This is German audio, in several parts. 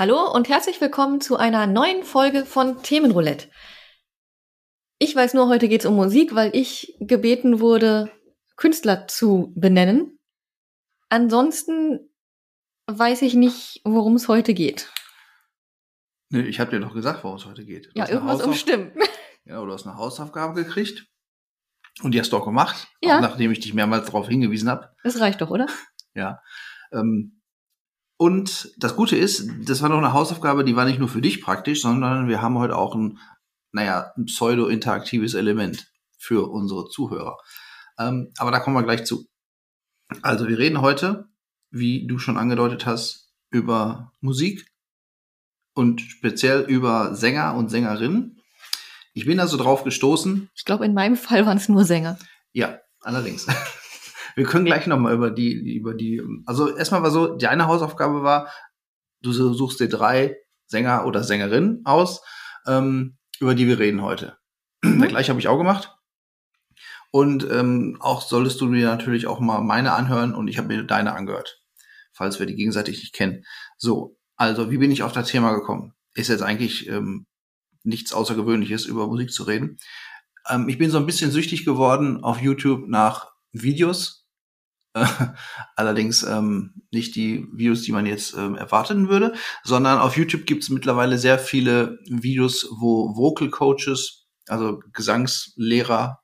Hallo und herzlich willkommen zu einer neuen Folge von Themenroulette. Ich weiß nur, heute geht es um Musik, weil ich gebeten wurde, Künstler zu benennen. Ansonsten weiß ich nicht, worum es heute geht. Nee, ich habe dir doch gesagt, worum es heute geht. Du Ja, irgendwas umstimmt. Genau, du hast eine Hausaufgabe gekriegt. Und die hast du auch gemacht. Ja. Auch nachdem ich dich mehrmals darauf hingewiesen habe. Das reicht doch, oder? Ja. Ähm, und das Gute ist, das war noch eine Hausaufgabe, die war nicht nur für dich praktisch, sondern wir haben heute auch ein, naja, ein pseudo-interaktives Element für unsere Zuhörer. Ähm, aber da kommen wir gleich zu. Also wir reden heute, wie du schon angedeutet hast, über Musik und speziell über Sänger und Sängerinnen. Ich bin also drauf gestoßen, Ich glaube, in meinem Fall waren es nur Sänger. ja, allerdings. Wir können gleich nochmal über die, über die, also erstmal war so, die eine Hausaufgabe war, du suchst dir drei Sänger oder Sängerinnen aus, ähm, über die wir reden heute. Mhm. Gleich habe ich auch gemacht. Und ähm, auch solltest du dir natürlich auch mal meine anhören und ich habe mir deine angehört, falls wir die gegenseitig nicht kennen. So, also wie bin ich auf das Thema gekommen? Ist jetzt eigentlich ähm, nichts Außergewöhnliches, über Musik zu reden. Ähm, ich bin so ein bisschen süchtig geworden auf YouTube nach Videos. Allerdings ähm, nicht die Videos, die man jetzt ähm, erwarten würde, sondern auf YouTube gibt es mittlerweile sehr viele Videos, wo Vocal Coaches, also Gesangslehrer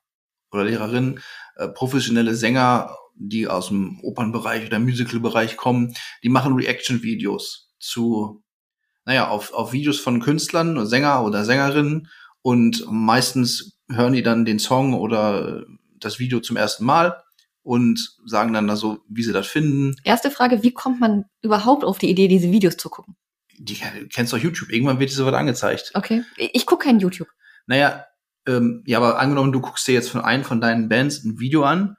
oder Lehrerinnen, äh, professionelle Sänger, die aus dem Opernbereich oder Musicalbereich kommen, die machen Reaction-Videos zu, naja, auf, auf Videos von Künstlern, Sänger oder Sängerinnen und meistens hören die dann den Song oder das Video zum ersten Mal und sagen dann da so, wie sie das finden. Erste Frage, wie kommt man überhaupt auf die Idee, diese Videos zu gucken? Die kennst doch YouTube, irgendwann wird dir sowas angezeigt. Okay. Ich gucke kein YouTube. Naja, ähm, ja, aber angenommen, du guckst dir jetzt von einem von deinen Bands ein Video an.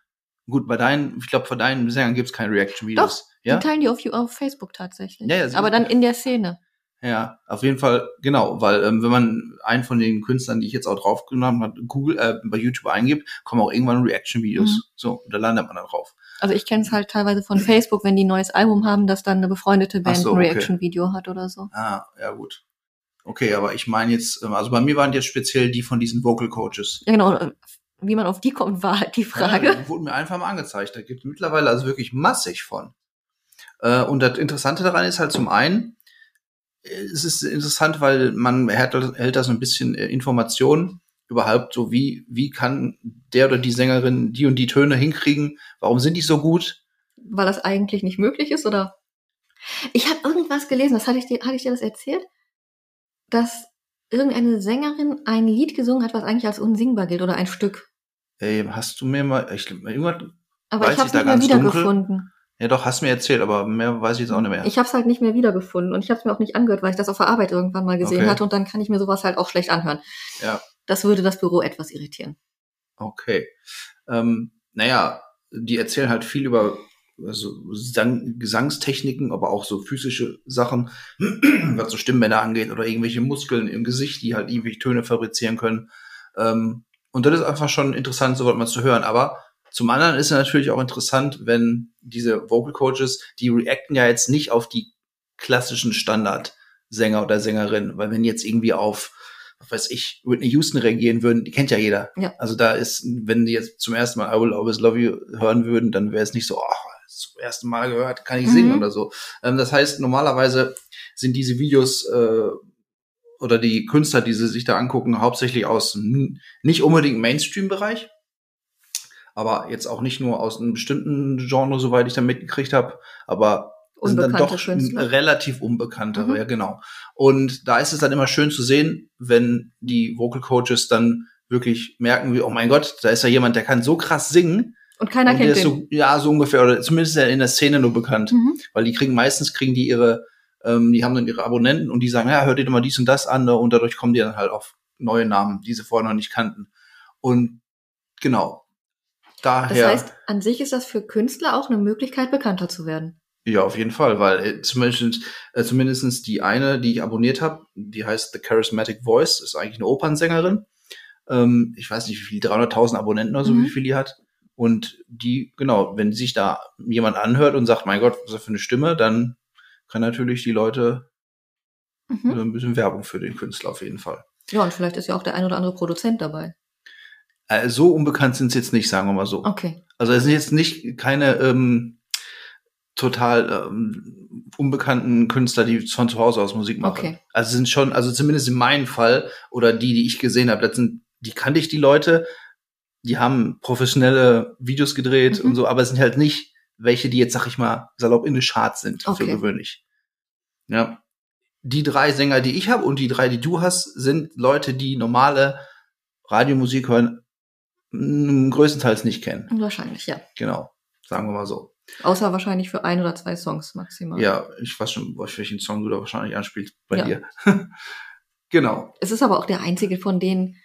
Gut, bei deinen, ich glaube, von deinen Sängern gibt's keine Reaction-Videos. Die Ja? teilen die auf, auf Facebook tatsächlich. Ja, ja, Aber dann in der Szene. Ja, auf jeden Fall, genau, weil ähm, wenn man einen von den Künstlern, die ich jetzt auch draufgenommen habe, Google, äh, bei YouTube eingibt, kommen auch irgendwann Reaction-Videos. Mhm. So, da landet man dann drauf. Also ich kenne es halt teilweise von Facebook, wenn die ein neues Album haben, dass dann eine befreundete Band so, ein okay. Reaction-Video hat oder so. Ah, ja gut. Okay, aber ich meine jetzt, ähm, also bei mir waren jetzt speziell die von diesen Vocal Coaches. Ja, genau. Wie man auf die kommt, war halt die Frage. Ja, wurden mir einfach mal angezeigt. Da gibt es mittlerweile also wirklich massig von. Äh, und das Interessante daran ist halt zum einen, äh, es ist interessant, weil man erhält da so ein bisschen äh, Informationen überhaupt so, wie, wie kann der oder die Sängerin die und die Töne hinkriegen? Warum sind die so gut? weil das eigentlich nicht möglich ist, oder? Ich habe irgendwas gelesen, das hatte ich dir, hatte ich dir das erzählt, dass irgendeine Sängerin ein Lied gesungen hat, was eigentlich als unsingbar gilt oder ein Stück. Ey, hast du mir mal, ich, irgendwas, Aber ich habe es nicht mehr ganz dunkel? wiedergefunden. ja doch, hast mir erzählt, aber mehr weiß ich jetzt auch nicht mehr. Ich habe es halt nicht mehr wiedergefunden und ich habe es mir auch nicht angehört, weil ich das auf der Arbeit irgendwann mal gesehen Okay. hatte und dann kann ich mir sowas halt auch schlecht anhören. Ja. Das würde das Büro etwas irritieren. Okay. Ähm, naja, die erzählen halt viel über also Sang Gesangstechniken, aber auch so physische Sachen, was so Stimmbänder angeht oder irgendwelche Muskeln im Gesicht, die halt irgendwelche Töne fabrizieren können. Ähm, und das ist einfach schon interessant, sowas mal zu hören. Aber zum anderen ist es natürlich auch interessant, wenn diese Vocal Coaches, die reacten ja jetzt nicht auf die klassischen Standard-Sänger oder Sängerinnen, weil wenn jetzt irgendwie auf was weiß ich, Whitney Houston reagieren würden, die kennt ja jeder. Ja. Also da ist, wenn die jetzt zum ersten Mal I Will Always Love You hören würden, dann wäre es nicht so, oh, zum ersten Mal gehört, kann ich singen Mhm. oder so. Ähm, das heißt, normalerweise sind diese Videos äh, oder die Künstler, die sie sich da angucken, hauptsächlich aus nicht unbedingt Mainstream-Bereich, aber jetzt auch nicht nur aus einem bestimmten Genre, soweit ich da mitgekriegt habe, aber sind dann doch Künstler. relativ unbekanntere, Mhm. ja genau. Und da ist es dann immer schön zu sehen, wenn die Vocal Coaches dann wirklich merken, wie, oh mein Gott, da ist ja jemand, der kann so krass singen. Und keiner und kennt den. so, ja, so ungefähr, oder zumindest ist er in der Szene nur bekannt. Mhm. Weil die kriegen, meistens kriegen die ihre, ähm, die haben dann ihre Abonnenten und die sagen, ja, hört ihr doch mal dies und das an, ne? und dadurch kommen die dann halt auf neue Namen, die sie vorher noch nicht kannten. Und genau. Das Daher, heißt, an sich ist das für Künstler auch eine Möglichkeit, bekannter zu werden. Ja, auf jeden Fall, weil äh, zumindest, äh, zumindest die eine, die ich abonniert habe, die heißt The Charismatic Voice, ist eigentlich eine Opernsängerin. Ähm, ich weiß nicht, wie viel, 300.000 Abonnenten oder so, Mhm. wie viel die hat. Und die, genau, wenn sich da jemand anhört und sagt, mein Gott, was ist das für eine Stimme, dann kann natürlich die Leute Mhm. äh, ein bisschen Werbung für den Künstler auf jeden Fall. Ja, und vielleicht ist ja auch der ein oder andere Produzent dabei. Äh, so unbekannt sind sie jetzt nicht, sagen wir mal so. Okay. Also es sind jetzt nicht keine ähm, total ähm, unbekannten Künstler, die von zu Hause aus Musik machen. Okay. Also es sind schon, also zumindest in meinem Fall oder die, die ich gesehen habe, das sind, die kannte ich die Leute, die haben professionelle Videos gedreht Mhm. und so, aber es sind halt nicht welche, die jetzt, sag ich mal, salopp in den Charts sind, für Okay. gewöhnlich. Ja. Die drei Sänger, die ich habe und die drei, die du hast, sind Leute, die normale Radiomusik hören, größtenteils nicht kennen. Wahrscheinlich, ja. Genau. Sagen wir mal so. Außer wahrscheinlich für ein oder zwei Songs maximal. Ja, ich weiß schon, welchen Song du da wahrscheinlich anspielst bei Ja. dir. genau. Es ist aber auch der einzige von denen,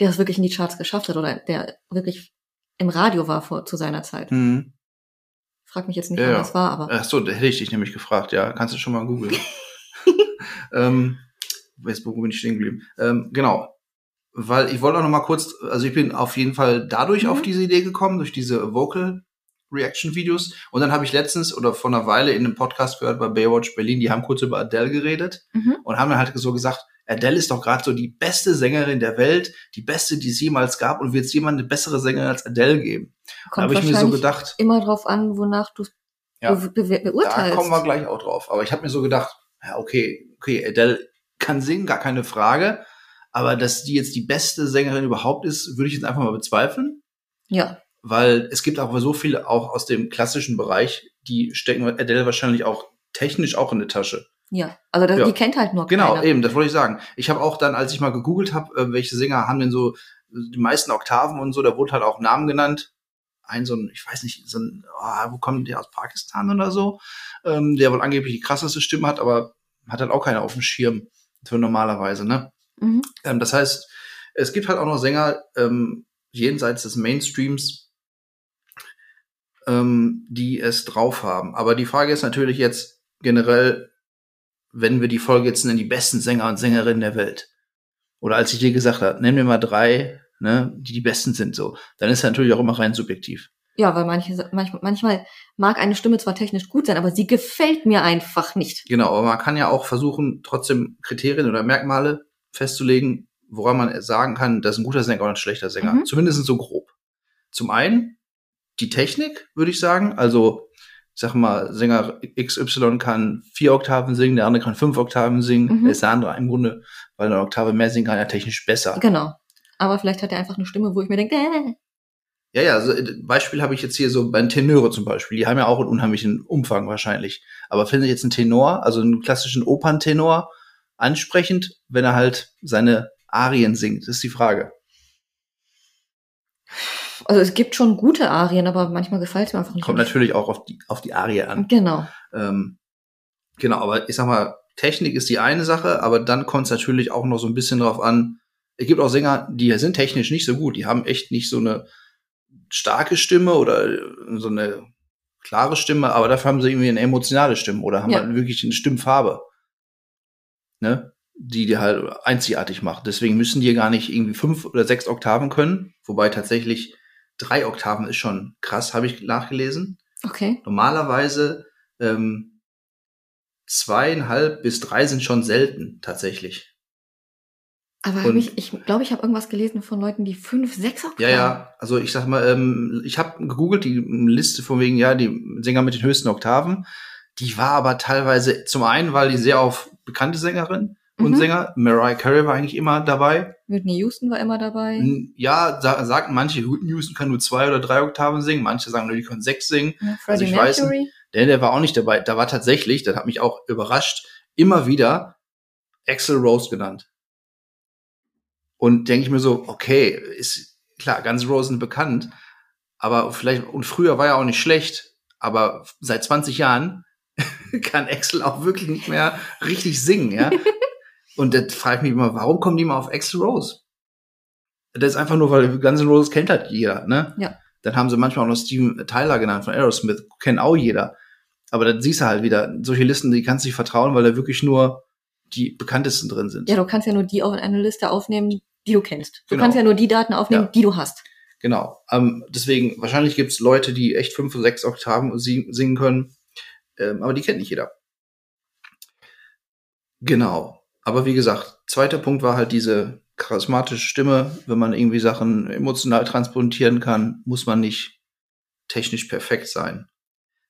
der es wirklich in die Charts geschafft hat oder der wirklich im Radio war vor, zu seiner Zeit. Hm. Frag mich jetzt nicht, Ja, wann ja. das war, aber Ach so, da hätte ich dich nämlich gefragt, ja. Kannst du schon mal googeln. ähm, jetzt, wo bin ich stehen geblieben? Ähm, genau. Weil ich wollte auch noch mal kurz, also ich bin auf jeden Fall dadurch Mhm. auf diese Idee gekommen, durch diese Vocal Reaction Videos. Und dann habe ich letztens oder vor einer Weile in einem Podcast gehört bei Baywatch Berlin, die haben kurz über Adele geredet Mhm. und haben dann halt so gesagt, Adele ist doch gerade so die beste Sängerin der Welt, die beste, die es jemals gab und wird es jemand eine bessere Sängerin als Adele geben. Da kommt habe ich mir so gedacht, immer drauf an, wonach du Ja. be be Da beurteilst. kommen wir gleich auch drauf. Aber ich habe mir so gedacht, ja, okay, okay, Adele kann singen, gar keine Frage. Aber dass die jetzt die beste Sängerin überhaupt ist, würde ich jetzt einfach mal bezweifeln. ja, Weil es gibt aber so viele auch aus dem klassischen Bereich, die stecken Adele wahrscheinlich auch technisch auch in die Tasche. Ja. Also das, Ja. die kennt halt nur Genau, keiner. eben, das wollte ich sagen. Ich habe auch dann, als ich mal gegoogelt habe, äh, welche Sänger haben denn so die meisten Oktaven und so, da wurde halt auch Namen genannt. Ein so ein, ich weiß nicht, so ein, ah, wo kommt der aus Pakistan oder so, ähm, der wohl angeblich die krasseste Stimme hat, aber hat halt auch keiner auf dem Schirm für normalerweise, ne? Mhm. Ähm, das heißt, es gibt halt auch noch Sänger ähm, jenseits des Mainstreams, ähm, die es drauf haben. Aber die Frage ist natürlich jetzt generell, wenn wir die Folge jetzt nennen, die besten Sänger und Sängerinnen der Welt. Oder als ich dir gesagt habe, nenn mir mal drei, ne, die die besten sind so. Dann ist natürlich auch immer rein subjektiv. Ja, weil manche, manchmal, manchmal mag eine Stimme zwar technisch gut sein, aber sie gefällt mir einfach nicht. Genau, aber man kann ja auch versuchen, trotzdem Kriterien oder Merkmale festzulegen, woran man sagen kann, das ist ein guter Sänger oder ein schlechter Sänger. Mhm. Zumindest so grob. Zum einen die Technik, würde ich sagen. Also, sag mal, Sänger XY kann vier Oktaven singen, der andere kann fünf Oktaven singen. Mhm. Ist der andere im Grunde, weil er eine Oktave mehr singen kann, ja technisch besser. Genau. Aber vielleicht hat er einfach eine Stimme, wo ich mir denke, äh, Ja, ja, also äh, Beispiel habe ich jetzt hier so bei Tenöre zum Beispiel. Die haben ja auch einen unheimlichen Umfang wahrscheinlich. Aber finde ich jetzt einen Tenor, also einen klassischen Operntenor, ansprechend, wenn er halt seine Arien singt? Das ist die Frage. Also es gibt schon gute Arien, aber manchmal gefällt es mir einfach nicht. Kommt natürlich auch auf die, auf die Arie an. Genau. Ähm, genau, aber ich sag mal, Technik ist die eine Sache, aber dann kommt es natürlich auch noch so ein bisschen drauf an. Es gibt auch Sänger, die sind technisch nicht so gut. Die haben echt nicht so eine starke Stimme oder so eine klare Stimme, aber dafür haben sie irgendwie eine emotionale Stimme oder haben Ja. halt wirklich eine Stimmfarbe. Ne? Die die halt einzigartig macht. Deswegen müssen die gar nicht irgendwie fünf oder sechs Oktaven können, wobei tatsächlich drei Oktaven ist schon krass, habe ich nachgelesen Okay. normalerweise ähm, zweieinhalb bis drei sind schon selten tatsächlich. Aber Und- ich, ich glaube, ich habe irgendwas gelesen von Leuten, die fünf, sechs Oktaven. Ja, ja. Also ich sag mal, ähm, ich habe gegoogelt die Liste von wegen ja die Sänger mit den höchsten Oktaven. Die war aber teilweise zum einen, weil die sehr auf bekannte Sängerinnen und Mhm. Sänger. Mariah Carey war eigentlich immer dabei. Whitney Houston war immer dabei. Ja, sa sagten manche, Whitney Houston kann nur zwei oder drei Oktaven singen. Manche sagen nur, die können sechs singen. Ja, Also Freddie ich weiß Mercury. Der, der war auch nicht dabei. Da war tatsächlich, das hat mich auch überrascht, immer wieder Axel Rose genannt. Und denke ich mir so, okay, ist klar, Guns N' Roses sind bekannt, aber vielleicht, und früher war ja auch nicht schlecht, aber seit 20 Jahren kann Axel auch wirklich nicht mehr richtig singen, ja. und das frage ich mich immer, warum kommen die mal auf Axel Rose? Das ist einfach nur, weil Guns N' Roses kennt halt jeder, ne? Ja. Dann haben sie manchmal auch noch Steven Tyler genannt von Aerosmith, kennt auch jeder. Aber dann siehst du halt wieder, solche Listen, die kannst du nicht vertrauen, weil da wirklich nur die bekanntesten drin sind. Ja, du kannst ja nur die auf eine Liste aufnehmen, die du kennst. Du Genau. kannst ja nur die Daten aufnehmen, Ja. die du hast. Genau. Ähm, deswegen, wahrscheinlich gibt's Leute, die echt fünf oder sechs Oktaven sing- singen können, ähm, aber die kennt nicht jeder. Genau. Aber wie gesagt, zweiter Punkt war halt diese charismatische Stimme. Wenn man irgendwie Sachen emotional transportieren kann, muss man nicht technisch perfekt sein.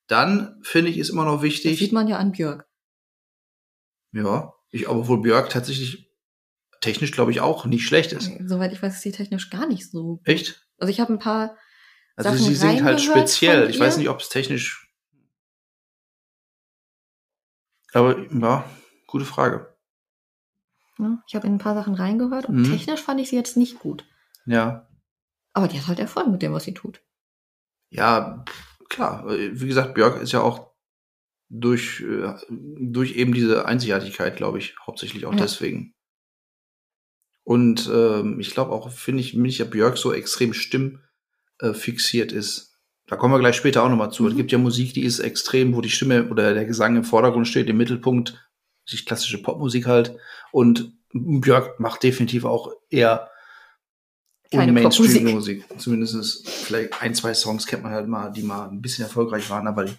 Dann finde ich, ist immer noch Das wichtig. sieht man ja an Björk. Ja, ich, obwohl Björk tatsächlich technisch, glaube ich, auch nicht schlecht ist. Soweit ich weiß, ist sie technisch gar nicht so. Echt? Also ich habe ein paar Also Sachen sie singt halt speziell. Ich weiß nicht, ob es technisch. Aber ja, gute Frage. Ne? Ich habe in ein paar Sachen reingehört und Mhm. technisch fand ich sie jetzt nicht gut. Ja. Aber die hat halt Erfolg mit dem, was sie tut. Ja, klar. Wie gesagt, Björk ist ja auch durch, äh, durch eben diese Einzigartigkeit, glaube ich, hauptsächlich auch Ja. deswegen. Und ähm, ich glaube auch, finde ich, mich ja Björk so extrem stimmfixiert äh, fixiert ist. Da kommen wir gleich später auch nochmal zu. Mhm. Es gibt ja Musik, die ist extrem, wo die Stimme oder der Gesang im Vordergrund steht, im Mittelpunkt, die klassische Popmusik halt. Und Björk macht definitiv auch eher Keine Mainstream-Musik. Zumindest vielleicht ein, zwei Songs kennt man halt mal, die mal ein bisschen erfolgreich waren, aber die,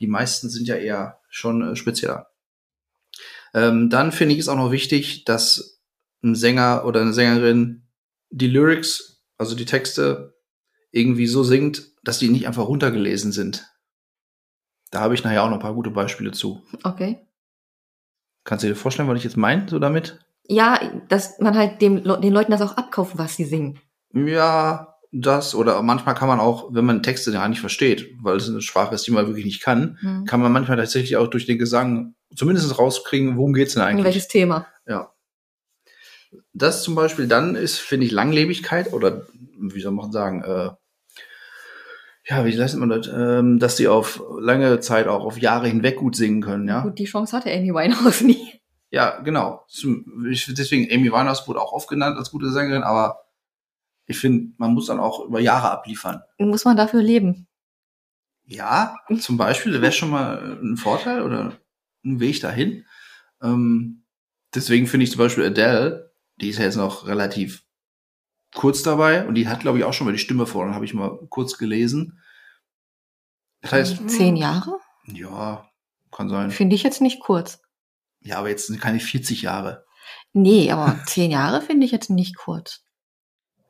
die meisten sind ja eher schon äh, spezieller. Ähm, dann finde ich es auch noch wichtig, dass ein Sänger oder eine Sängerin die Lyrics, also die Texte, irgendwie so singt, dass die nicht einfach runtergelesen sind. Da habe ich nachher auch noch ein paar gute Beispiele zu. Okay. Kannst du dir vorstellen, was ich jetzt meine, so damit? Ja, dass man halt dem, den Leuten das auch abkauft, was sie singen. Ja, das oder manchmal kann man auch, wenn man Texte gar nicht versteht, weil es eine Sprache ist, die man wirklich nicht kann, Mhm. kann man manchmal tatsächlich auch durch den Gesang zumindest rauskriegen, worum geht's denn In eigentlich? welches Thema? Ja. Das zum Beispiel dann ist, finde ich, Langlebigkeit oder wie soll man sagen, äh, ja, wie lässt man das, ähm, dass die auf lange Zeit auch auf Jahre hinweg gut singen können, ja? Gut, die Chance hatte Amy Winehouse nie. Ja, genau. Deswegen, Amy Winehouse wurde auch oft genannt als gute Sängerin, aber ich finde, man muss dann auch über Jahre abliefern. Muss man dafür leben. Ja, zum Beispiel, wäre schon mal ein Vorteil oder ein Weg dahin. Ähm, deswegen finde ich zum Beispiel Adele, die ist ja jetzt noch relativ kurz dabei und die hat, glaube ich, auch schon mal die Stimme vorne, habe ich mal kurz gelesen. Das heißt, Zehn Jahre? ja, kann sein. Finde ich jetzt nicht kurz. Ja, aber jetzt sind keine 40 Jahre. Nee, aber zehn Jahre finde ich jetzt nicht kurz.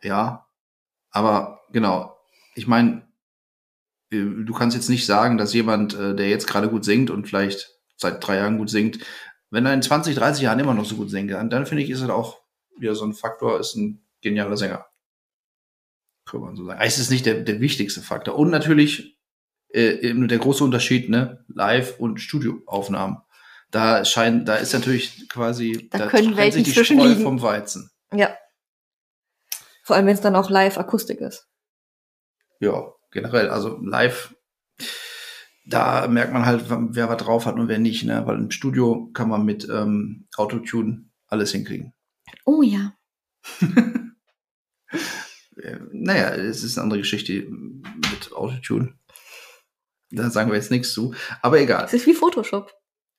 Ja, aber genau. Ich meine, du kannst jetzt nicht sagen, dass jemand, äh, der jetzt gerade gut singt und vielleicht seit drei Jahren gut singt, wenn er in 20, 30 Jahren immer noch so gut singen kann, dann finde ich, ist er auch wieder so ein Faktor, ist ein genialer Sänger. Kann man so sagen. Es ist nicht der, der wichtigste Faktor. Und natürlich äh, eben der große Unterschied, ne, Live- und Studioaufnahmen. Da scheint, da ist natürlich quasi, Da können trennt Welten sich die zwischen Spreu liegen. vom Weizen. Ja. Vor allem, wenn es dann auch live Akustik ist. Ja, generell. Also live, da merkt man halt, wer was drauf hat und wer nicht, ne? Weil im Studio kann man mit ähm, Autotune alles hinkriegen. Oh ja. Äh, naja, es ist eine andere Geschichte mit Autotune. Da sagen wir jetzt nichts zu. Aber egal. Es ist wie Photoshop.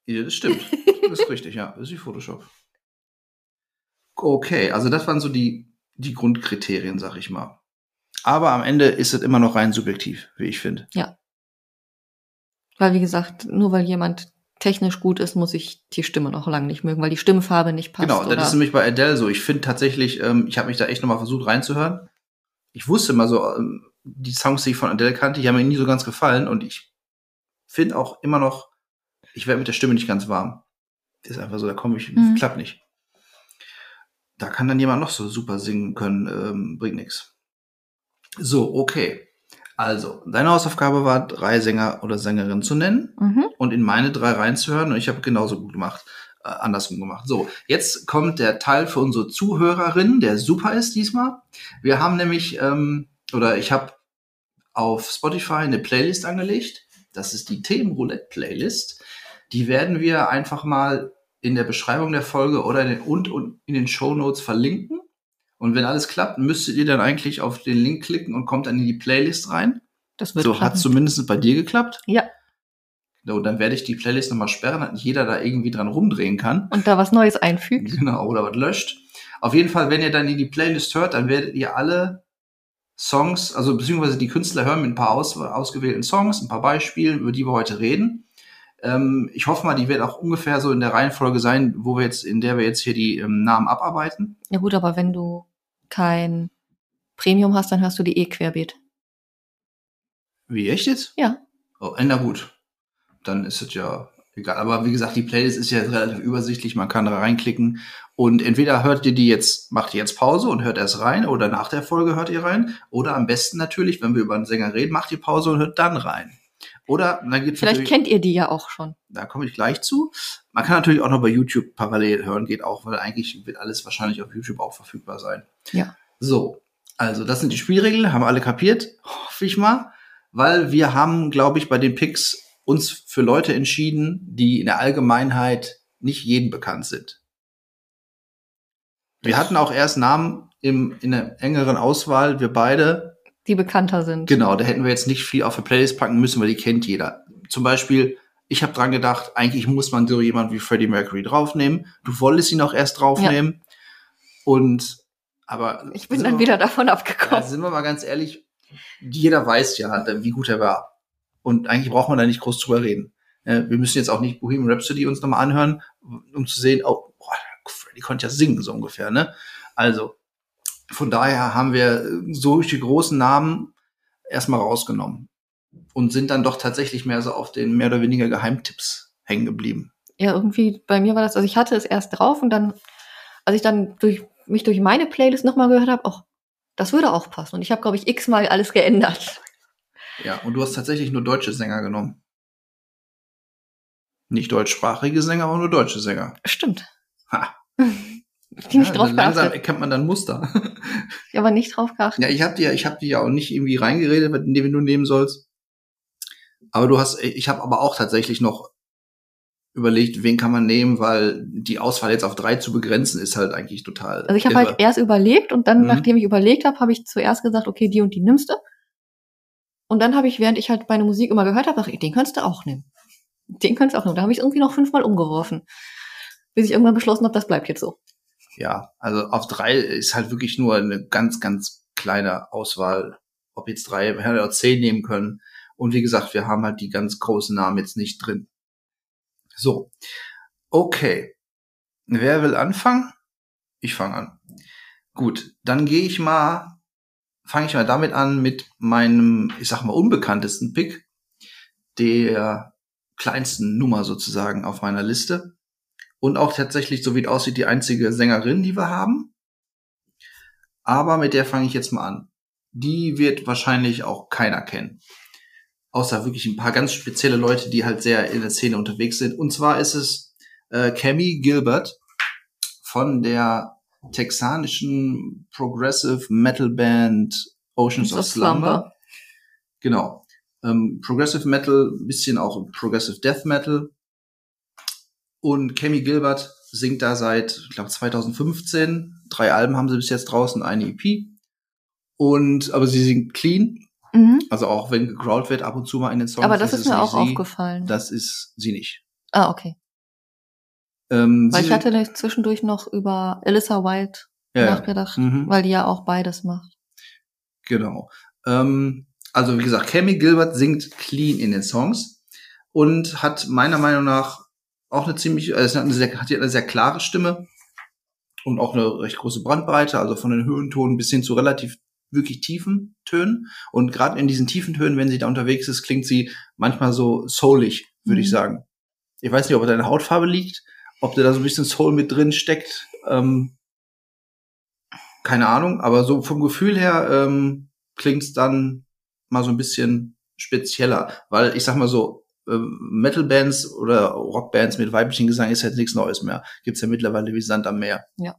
Ja, das stimmt. Das ist richtig, ja. Das ist wie Photoshop. Okay, also das waren so die, die Grundkriterien, sag ich mal. Aber am Ende ist es immer noch rein subjektiv, wie ich finde. Weil, wie gesagt, nur weil jemand technisch gut ist, muss ich die Stimme noch lange nicht mögen, weil die Stimmfarbe nicht passt. Genau, das ist nämlich bei Adele so. Ich finde tatsächlich, ähm, ich habe mich da echt nochmal versucht reinzuhören. Ich wusste mal so, ähm, die Songs, die ich von Adele kannte, die haben mir nie so ganz gefallen und ich finde auch immer noch, ich werde mit der Stimme nicht ganz warm. Ist einfach so, da komme ich, Mhm. klappt nicht. Da kann dann jemand noch so super singen können, ähm, bringt nichts. So, okay. Also, deine Hausaufgabe war, drei Sänger oder Sängerinnen zu nennen mhm. und in meine drei reinzuhören und ich habe genauso gut gemacht, äh, andersrum gemacht. So, jetzt kommt der Teil für unsere Zuhörerinnen, der super ist diesmal. Wir haben nämlich, ähm, oder ich habe auf Spotify eine Playlist angelegt. Das ist die Themenroulette-Playlist. Die werden wir einfach mal in der Beschreibung der Folge oder in den, und, und in den Show Notes verlinken. Und wenn alles klappt, müsstet ihr dann eigentlich auf den Link klicken und kommt dann in die Playlist rein. Das wird So hat zumindest bei dir geklappt. Ja. So, dann werde ich die Playlist nochmal sperren, dass nicht jeder da irgendwie dran rumdrehen kann. Und da was Neues einfügt. Genau, oder was löscht. Auf jeden Fall, wenn ihr dann in die Playlist hört, dann werdet ihr alle Songs, also beziehungsweise die Künstler hören mit ein paar aus, ausgewählten Songs, ein paar Beispielen, über die wir heute reden. Ähm, ich hoffe mal, die wird auch ungefähr so in der Reihenfolge sein, wo wir jetzt, in der wir jetzt hier die ähm, Namen abarbeiten. Ja gut, aber wenn du kein Premium hast, dann hörst du die eh querbeet. Wie, echt jetzt? Ja. Oh, na gut. Dann ist es ja egal. Aber wie gesagt, die Playlist ist ja relativ übersichtlich. Man kann da reinklicken und entweder hört ihr die jetzt, macht ihr jetzt Pause und hört erst rein oder nach der Folge hört ihr rein. Oder am besten natürlich, wenn wir über einen Sänger reden, macht ihr Pause und hört dann rein. Oder dann geht Vielleicht kennt ihr die ja auch schon. Da komme ich gleich zu. Man kann natürlich auch noch bei YouTube parallel hören, geht auch, weil eigentlich wird alles wahrscheinlich auf YouTube auch verfügbar sein. Ja. So, also das sind die Spielregeln, haben alle kapiert, hoffe ich mal, weil wir haben, glaube ich, bei den Picks uns für Leute entschieden, die in der Allgemeinheit nicht jedem bekannt sind. Wir hatten auch erst Namen im, in der engeren Auswahl, wir beide. Die bekannter sind. Genau, da hätten wir jetzt nicht viel auf der Playlist packen müssen, weil die kennt jeder. Zum Beispiel, ich habe dran gedacht, eigentlich muss man so jemand wie Freddie Mercury draufnehmen. Du wolltest ihn auch erst draufnehmen. Ja. Und aber ich bin dann wieder davon abgekommen. Ja, sind wir mal ganz ehrlich, jeder weiß ja, wie gut er war. Und eigentlich braucht man da nicht groß drüber reden. Wir müssen jetzt auch nicht Bohemian Rhapsody uns nochmal anhören, um zu sehen, oh, die konnte ja singen, so ungefähr, ne? Also, von daher haben wir solche großen Namen erstmal rausgenommen und sind dann doch tatsächlich mehr so auf den mehr oder weniger Geheimtipps hängen geblieben. Ja, irgendwie bei mir war das, also ich hatte es erst drauf und dann, als ich dann durch mich durch meine Playlist nochmal gehört habe, auch das würde auch passen. Und ich habe, glaube ich, x-mal alles geändert. Ja, und du hast tatsächlich nur deutsche Sänger genommen. Nicht deutschsprachige Sänger, aber nur deutsche Sänger. Stimmt. Ha. Die nicht ja, drauf langsam geachtet. erkennt man dann Muster. Ja, aber nicht drauf geachtet. Ja, ich habe dir, ich habe dir ja auch nicht irgendwie reingeredet, mit dem du nehmen sollst. Aber du hast, ich habe aber auch tatsächlich noch überlegt, wen kann man nehmen, weil die Auswahl jetzt auf drei zu begrenzen ist halt eigentlich total. Also ich habe halt erst überlegt und dann, mhm. nachdem ich überlegt habe, habe ich zuerst gesagt, okay, die und die nimmst du. Und dann habe ich, während ich halt meine Musik immer gehört habe, den kannst du auch nehmen. Den kannst du auch nehmen. Da habe ich irgendwie noch fünfmal umgeworfen bis ich irgendwann beschlossen habe, das bleibt jetzt so. Ja, also auf drei ist halt wirklich nur eine ganz, ganz kleine Auswahl, ob jetzt drei oder zehn nehmen können. Und wie gesagt, wir haben halt die ganz großen Namen jetzt nicht drin. So, okay. Wer will anfangen? Ich fange an. Gut, dann gehe ich mal, fange ich mal damit an mit meinem, ich sag mal, unbekanntesten Pick, der kleinsten Nummer sozusagen auf meiner Liste und auch tatsächlich, so wie es aussieht, die einzige Sängerin, die wir haben. Aber mit der fange ich jetzt mal an. Die wird wahrscheinlich auch keiner kennen. Außer wirklich ein paar ganz spezielle Leute, die halt sehr in der Szene unterwegs sind. Und zwar ist es äh, Cammy Gilbert von der texanischen Progressive Metal Band Oceans of Slumber. Slumber. Genau. Ähm, Progressive Metal, bisschen auch Progressive Death Metal. Und Cammy Gilbert singt da seit, ich glaube, 2015. Drei Alben haben sie bis jetzt draußen, eine EP. Und, aber sie singt clean. Mhm. Also auch wenn gegrowlt wird, ab und zu mal in den Songs. Aber das ist, ist mir auch sie, aufgefallen. Das ist sie nicht. Ah, okay. Ähm, weil ich hatte zwischendurch noch über Alyssa Wilde ja, nachgedacht, mhm. weil die ja auch beides macht. Genau. Ähm, also wie gesagt, Cammy Gilbert singt clean in den Songs und hat meiner Meinung nach auch eine ziemlich, also hat, eine sehr, hat eine sehr klare Stimme und auch eine recht große Brandbreite, also von den Höhentonen bis hin zu relativ wirklich tiefen Tönen. Und gerade in diesen tiefen Tönen, wenn sie da unterwegs ist, klingt sie manchmal so soulig, würde mhm. ich sagen. Ich weiß nicht, ob deine Hautfarbe liegt, ob da so ein bisschen Soul mit drin steckt. Ähm, keine Ahnung, aber so vom Gefühl her ähm, klingt es dann mal so ein bisschen spezieller, weil ich sag mal so, ähm, Metal-Bands oder Rockbands mit weiblichen Gesang ist halt nichts Neues mehr. Gibt's ja mittlerweile wie Sand am Meer. Ja.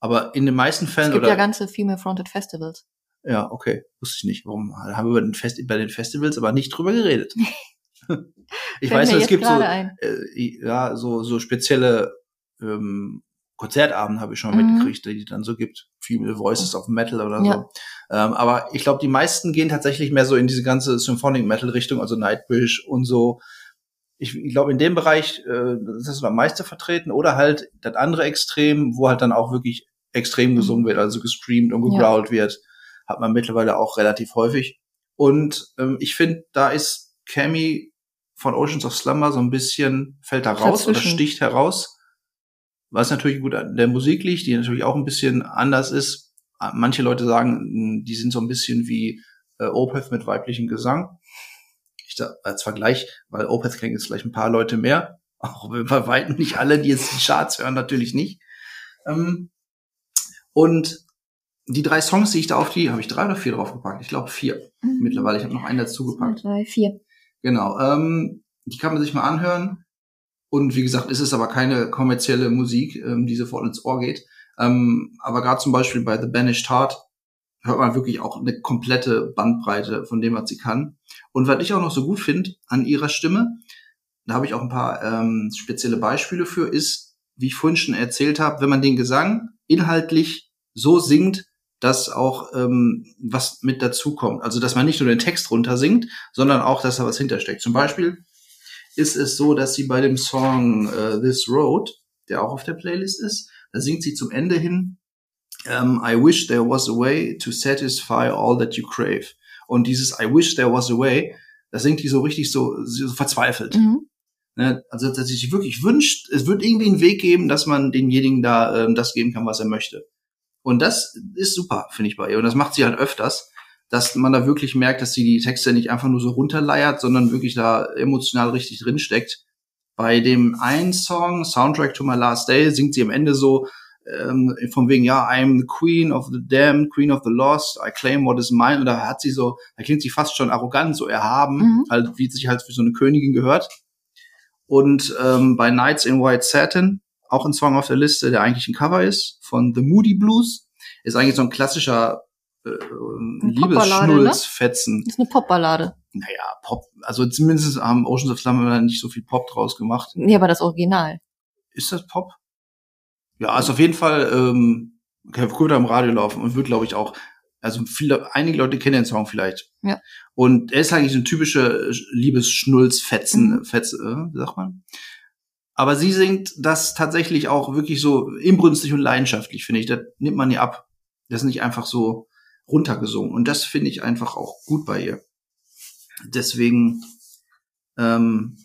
Aber in den meisten Fällen. Es gibt oder, ja ganze Female-Fronted Festivals. Ja, okay. Wusste ich nicht. Warum da haben wir bei den, Fest bei den Festivals aber nicht drüber geredet? ich weiß nur, es gibt so, äh, ja, so, so spezielle ähm, Konzertabend habe ich schon mhm. mitgekriegt, die dann so gibt. Female Voices of Metal oder ja. so. Ähm, aber ich glaube, die meisten gehen tatsächlich mehr so in diese ganze Symphonic Metal Richtung, also Nightwish und so. ich, ich glaube, in dem Bereich äh, das ist am meisten vertreten oder halt das andere Extrem, wo halt dann auch wirklich extrem Mhm. gesungen wird, also gestreamt und gegrowlt wird, hat man mittlerweile auch relativ häufig. Und ähm, ich finde, da ist Cammy von Oceans of Slumber so ein bisschen, fällt da raus oder sticht heraus. Was natürlich gut an der Musik liegt, die natürlich auch ein bisschen anders ist. Manche Leute sagen, mh, die sind so ein bisschen wie äh, Opeth mit weiblichem Gesang. Ich sag, als Vergleich, weil Opeth kennt jetzt vielleicht ein paar Leute mehr, auch bei weitem nicht alle, die jetzt die Charts hören, natürlich nicht. Ähm, und die drei Songs, die ich da auf die, habe ich drei oder vier draufgepackt? Ich glaube vier mittlerweile. Ich habe noch einen dazu Zwei, gepackt. drei, vier. Genau. Ähm, die kann man sich mal anhören. Und wie gesagt, ist es aber keine kommerzielle Musik, ähm, die sofort ins Ohr geht. Ähm, aber gerade zum Beispiel bei The Banished Heart hört man wirklich auch eine komplette Bandbreite von dem, was sie kann. Und was ich auch noch so gut finde an ihrer Stimme, da habe ich auch ein paar ähm, spezielle Beispiele für, ist, wie ich vorhin schon erzählt habe, wenn man den Gesang inhaltlich so singt, dass auch ähm, was mit dazukommt. Also dass man nicht nur den Text runter singt, sondern auch, dass da was hintersteckt. Zum Beispiel ist es so, dass sie bei dem Song äh, This Road, der auch auf der Playlist ist, da singt sie zum Ende hin ähm, I wish there was a way to satisfy all that you crave. Und dieses I wish there was a way, das singt die so richtig so, so verzweifelt. Mhm. Ne? Also, dass sie sich wirklich wünscht, es wird irgendwie einen Weg geben, dass man denjenigen da ähm, das geben kann, was er möchte. Und das ist super, finde ich bei ihr. Und das macht sie halt öfters, dass man da wirklich merkt, dass sie die Texte nicht einfach nur so runterleiert, sondern wirklich da emotional richtig drinsteckt. Bei dem einen Song, Soundtrack to My Last Day, singt sie am Ende so, ähm, von wegen, ja, I'm the Queen of the Damned, Queen of the Lost, I claim what is mine. Und da hat sie so, da klingt sie fast schon arrogant, so erhaben, Mhm. halt, wie sich halt für so eine Königin gehört. Und ähm, bei Nights in White Satin, auch ein Song auf der Liste, der eigentlich ein Cover ist, von The Moody Blues, ist eigentlich so ein klassischer äh, ne? Liebesschnulzfetzen. Das ist eine Popballade. Naja, Pop, also zumindest haben Oceans of da nicht so viel Pop draus gemacht. Nee, aber das Original. Ist das Pop? Ja, ist auf jeden Fall, ähm, gut am Radio laufen und wird, glaube ich, auch, also viele, einige Leute kennen den Song vielleicht. Ja. Und er ist eigentlich so ein typischer Liebesschnulzfetzen, Mhm. Fetz, äh, sagt man? Aber sie singt das tatsächlich auch wirklich so inbrünstig und leidenschaftlich, finde ich. Das nimmt man ihr ab. Das ist nicht einfach so runtergesungen. Und das finde ich einfach auch gut bei ihr. Deswegen ähm,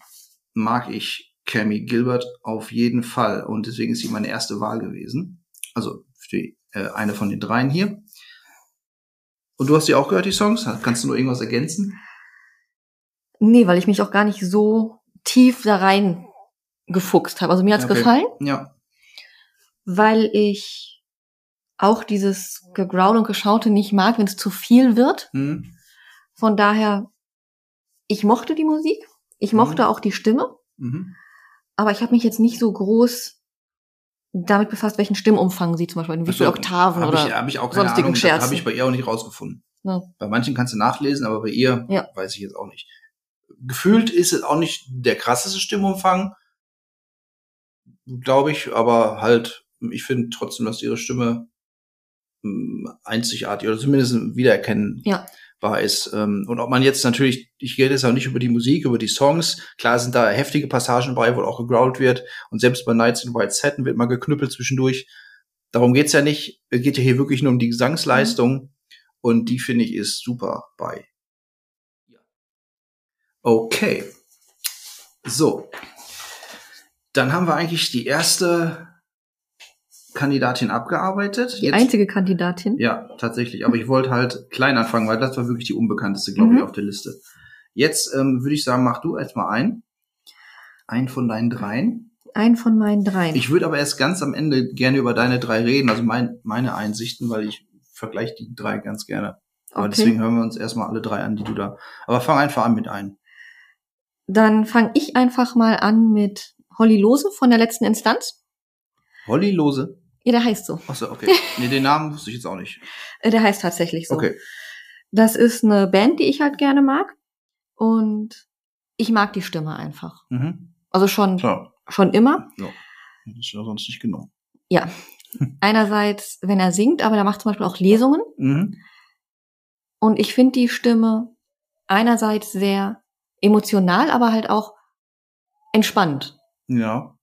mag ich Cammy Gilbert auf jeden Fall. Und deswegen ist sie meine erste Wahl gewesen. Also die, äh, eine von den dreien hier. Und du hast sie auch gehört, die Songs? Kannst du nur irgendwas ergänzen? Nee, weil ich mich auch gar nicht so tief da rein gefuchst habe. Also mir hat's Okay. gefallen, Ja. weil ich auch dieses Gegrowl und Geschaute nicht mag, wenn es zu viel wird. Hm. Von daher, ich mochte die Musik, ich Mhm. mochte auch die Stimme, Mhm. aber ich habe mich jetzt nicht so groß damit befasst, welchen Stimmumfang sie zum Beispiel, in wie viele Oktaven hab oder ich, hab ich auch sonstigen Ahnung, das Scherzen. habe ich bei ihr auch nicht rausgefunden. Ja. Bei manchen kannst du nachlesen, aber bei ihr Ja. weiß ich jetzt auch nicht. Gefühlt ist es auch nicht der krasseste Stimmumfang, glaube ich, aber halt, ich finde trotzdem, dass ihre Stimme einzigartig oder zumindest wiedererkennbar Ja. ist. Ähm, Und ob man jetzt natürlich, ich rede jetzt auch nicht über die Musik, über die Songs. Klar sind da heftige Passagen bei, wo auch gegrowlt wird. Und selbst bei Nights in White Satin wird mal geknüppelt zwischendurch. Darum geht's ja nicht. Es geht ja hier wirklich nur um die Gesangsleistung. Und die finde ich ist super bei. Okay. So. Dann haben wir eigentlich die erste Kandidatin abgearbeitet. die einzige Kandidatin. Ja, tatsächlich. Aber ich wollte halt klein anfangen, weil das war wirklich die unbekannteste, glaube Mhm. ich, auf der Liste. Jetzt ähm, würde ich sagen, mach du erstmal ein. Ein von deinen dreien. Ein von meinen dreien. Ich würde aber erst ganz am Ende gerne über deine drei reden, also mein, meine Einsichten, weil ich vergleiche die drei ganz gerne. Aber Okay. deswegen hören wir uns erstmal alle drei an, die du da. Aber fang einfach an mit ein. Dann fange ich einfach mal an mit Holly Lose von der letzten Instanz. Holly Lose. Ja, der heißt so. Achso, okay. nee, den Namen wusste ich jetzt auch nicht. Der heißt tatsächlich so. Okay. Das ist eine Band, die ich halt gerne mag. Und ich mag die Stimme einfach. Mhm. Also schon, So. schon immer. Ja. Das ist ja sonst nicht genommen. Ja. Einerseits, wenn er singt, aber er macht zum Beispiel auch Lesungen. Mhm. Und ich finde die Stimme einerseits sehr emotional, aber halt auch entspannt. Ja.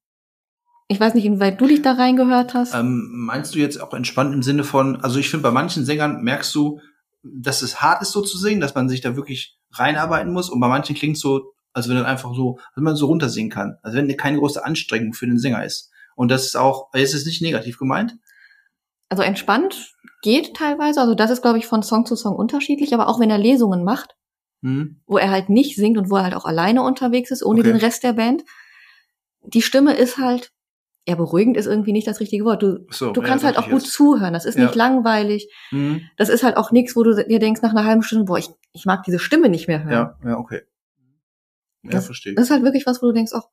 Ich weiß nicht, inwieweit du dich da reingehört hast. Ähm, meinst du jetzt auch entspannt im Sinne von, also ich finde, bei manchen Sängern merkst du, dass es hart ist, so zu singen, dass man sich da wirklich reinarbeiten muss. Und bei manchen klingt es so, als wenn dann einfach so, als man so runtersingen kann. Also wenn keine große Anstrengung für den Sänger ist. Und das ist auch, ist es nicht negativ gemeint? Also entspannt geht teilweise. Also das ist, glaube ich, von Song zu Song unterschiedlich. Aber auch wenn er Lesungen macht, Hm? wo er halt nicht singt und wo er halt auch alleine unterwegs ist, ohne Okay. den Rest der Band, die Stimme ist halt, ja, beruhigend ist irgendwie nicht das richtige Wort. Du, So, du ja, kannst halt auch gut jetzt. zuhören. Das ist Ja. nicht langweilig. Hm? Das ist halt auch nichts, wo du dir denkst nach einer halben Stunde, boah, ich, ich mag diese Stimme nicht mehr hören. Ja, ja, okay. Ja, Das- verstehe. Das ist halt wirklich was, wo du denkst, ach,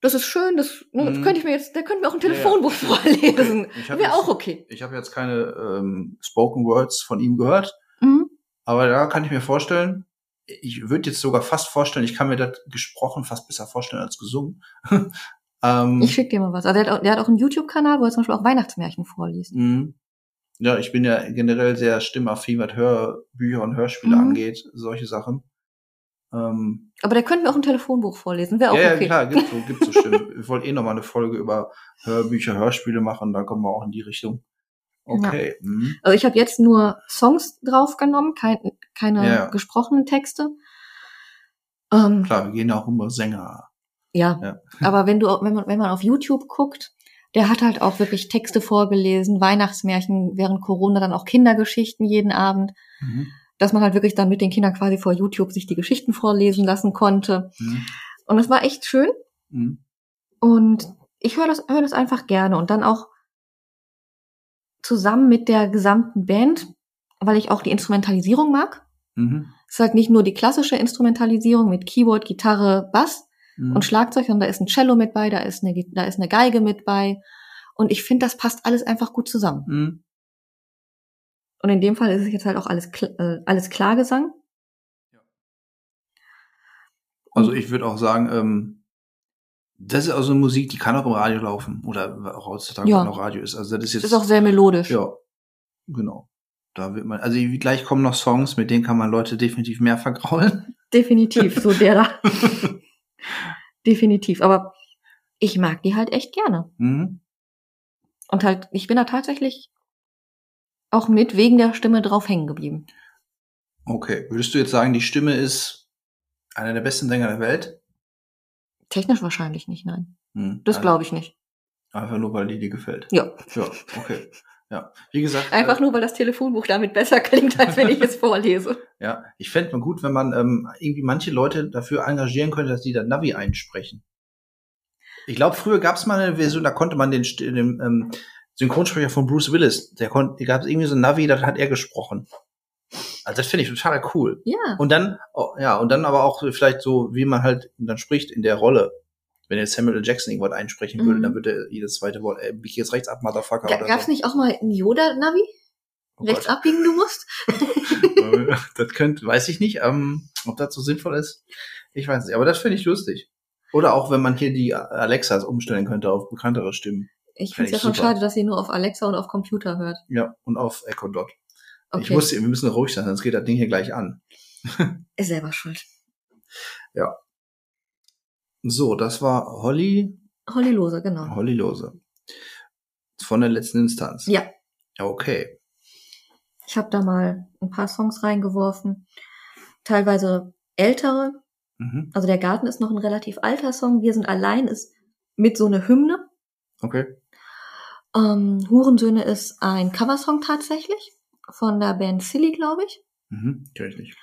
das ist schön, das, ne, das Mhm. könnte ich mir jetzt, da könnten wir auch ein Ja, ja. Telefonbuch vorlesen. Wäre auch okay. Ich habe jetzt keine ähm, Spoken Words von ihm gehört, Mhm. aber da kann ich mir vorstellen, ich würde jetzt sogar fast vorstellen, ich kann mir das gesprochen fast besser vorstellen als gesungen. Ähm, Ich schick dir mal was. Also der hat auch, der hat auch einen YouTube-Kanal, wo er zum Beispiel auch Weihnachtsmärchen vorliest. Mhm. Ja, ich bin ja generell sehr stimmaffin, was Hörbücher und Hörspiele Mhm. angeht, solche Sachen. Ähm, Aber der könnte mir auch ein Telefonbuch vorlesen. Wäre auch ja, okay. ja, klar, gibt so, gibt so Stimmen. Wir wollten eh noch mal eine Folge über Hörbücher, Hörspiele machen, da kommen wir auch in die Richtung. Okay. Mhm. Also ich habe jetzt nur Songs draufgenommen, kein, keine Ja. gesprochenen Texte. Ähm, Klar, wir gehen auch immer Sänger. Ja. Ja. aber wenn du, wenn man, wenn man auf YouTube guckt, der hat halt auch wirklich Texte vorgelesen, Weihnachtsmärchen, während Corona dann auch Kindergeschichten jeden Abend, Mhm. dass man halt wirklich dann mit den Kindern quasi vor YouTube sich die Geschichten vorlesen lassen konnte. Mhm. Und das war echt schön. Mhm. Und ich höre das, höre das einfach gerne. Und dann auch zusammen mit der gesamten Band, weil ich auch die Instrumentalisierung mag. Mhm. Es ist halt nicht nur die klassische Instrumentalisierung mit Keyboard, Gitarre, Bass Mhm. und Schlagzeug, sondern da ist ein Cello mit bei, da ist eine, da ist eine Geige mit bei. Und ich finde, das passt alles einfach gut zusammen. Mhm. Und in dem Fall ist es jetzt halt auch alles, äh, alles Klargesang. Also ich würde auch sagen, ähm, das ist also eine Musik, die kann auch im Radio laufen. Oder auch heutzutage Ja. noch Radio ist. Also das ist jetzt. Ist auch sehr melodisch. Ja, genau. Da wird man, also gleich kommen noch Songs, mit denen kann man Leute definitiv mehr vergraulen. Definitiv, so der da. Definitiv. Aber ich mag die halt echt gerne. Mhm. Und halt, ich bin da tatsächlich auch mit wegen der Stimme drauf hängen geblieben. Okay. Würdest du jetzt sagen, die Stimme ist einer der besten Sänger der Welt? Technisch wahrscheinlich nicht, nein. Hm. Das Also glaube ich nicht. Einfach nur, weil die dir gefällt. Ja. Ja, okay. Ja. Wie gesagt. Einfach äh, nur, weil das Telefonbuch damit besser klingt, als wenn ich es vorlese. Ja, ich fände mal gut, wenn man ähm, irgendwie manche Leute dafür engagieren könnte, dass die dann Navi einsprechen. Ich glaube, früher gab es mal eine Version, da konnte man den, den ähm, Synchronsprecher von Bruce Willis, der konnte, da gab es irgendwie so ein Navi, das hat er gesprochen. Also das finde ich total cool. Ja. Und dann, oh, ja, und dann aber auch vielleicht so, wie man halt dann spricht in der Rolle. Wenn jetzt Samuel L. Jackson irgendwas einsprechen würde, Mhm. dann würde er jedes zweite Wort, äh, bieg jetzt rechts ab, Motherfucker. Oder Gab's so. nicht auch mal ein Yoda-Navi? Oh Rechts Gott. abbiegen du musst? Das könnte, weiß ich nicht, ähm, ob das so sinnvoll ist. Ich weiß nicht, aber das finde ich lustig. Oder auch, wenn man hier die Alexas umstellen könnte auf bekanntere Stimmen. Ich finde es ja ich schon schade, dass sie nur auf Alexa und auf Computer hört. Ja, und auf Echo Dot. Ich Okay. muss, wir müssen ruhig sein, sonst geht das Ding hier gleich an. Ist selber schuld. So, das war Holly, Holly Lose, genau. Holly Lose. Von der letzten Instanz. Ja. Okay. Ich habe da mal ein paar Songs reingeworfen. Teilweise ältere. Mhm. Also der Garten ist noch ein relativ alter Song. Wir sind allein ist mit so eine Hymne. Okay. Ähm, Hurensöhne ist ein Coversong tatsächlich. Von der Band Silly, glaube ich. Mhm. Kenn ich nicht.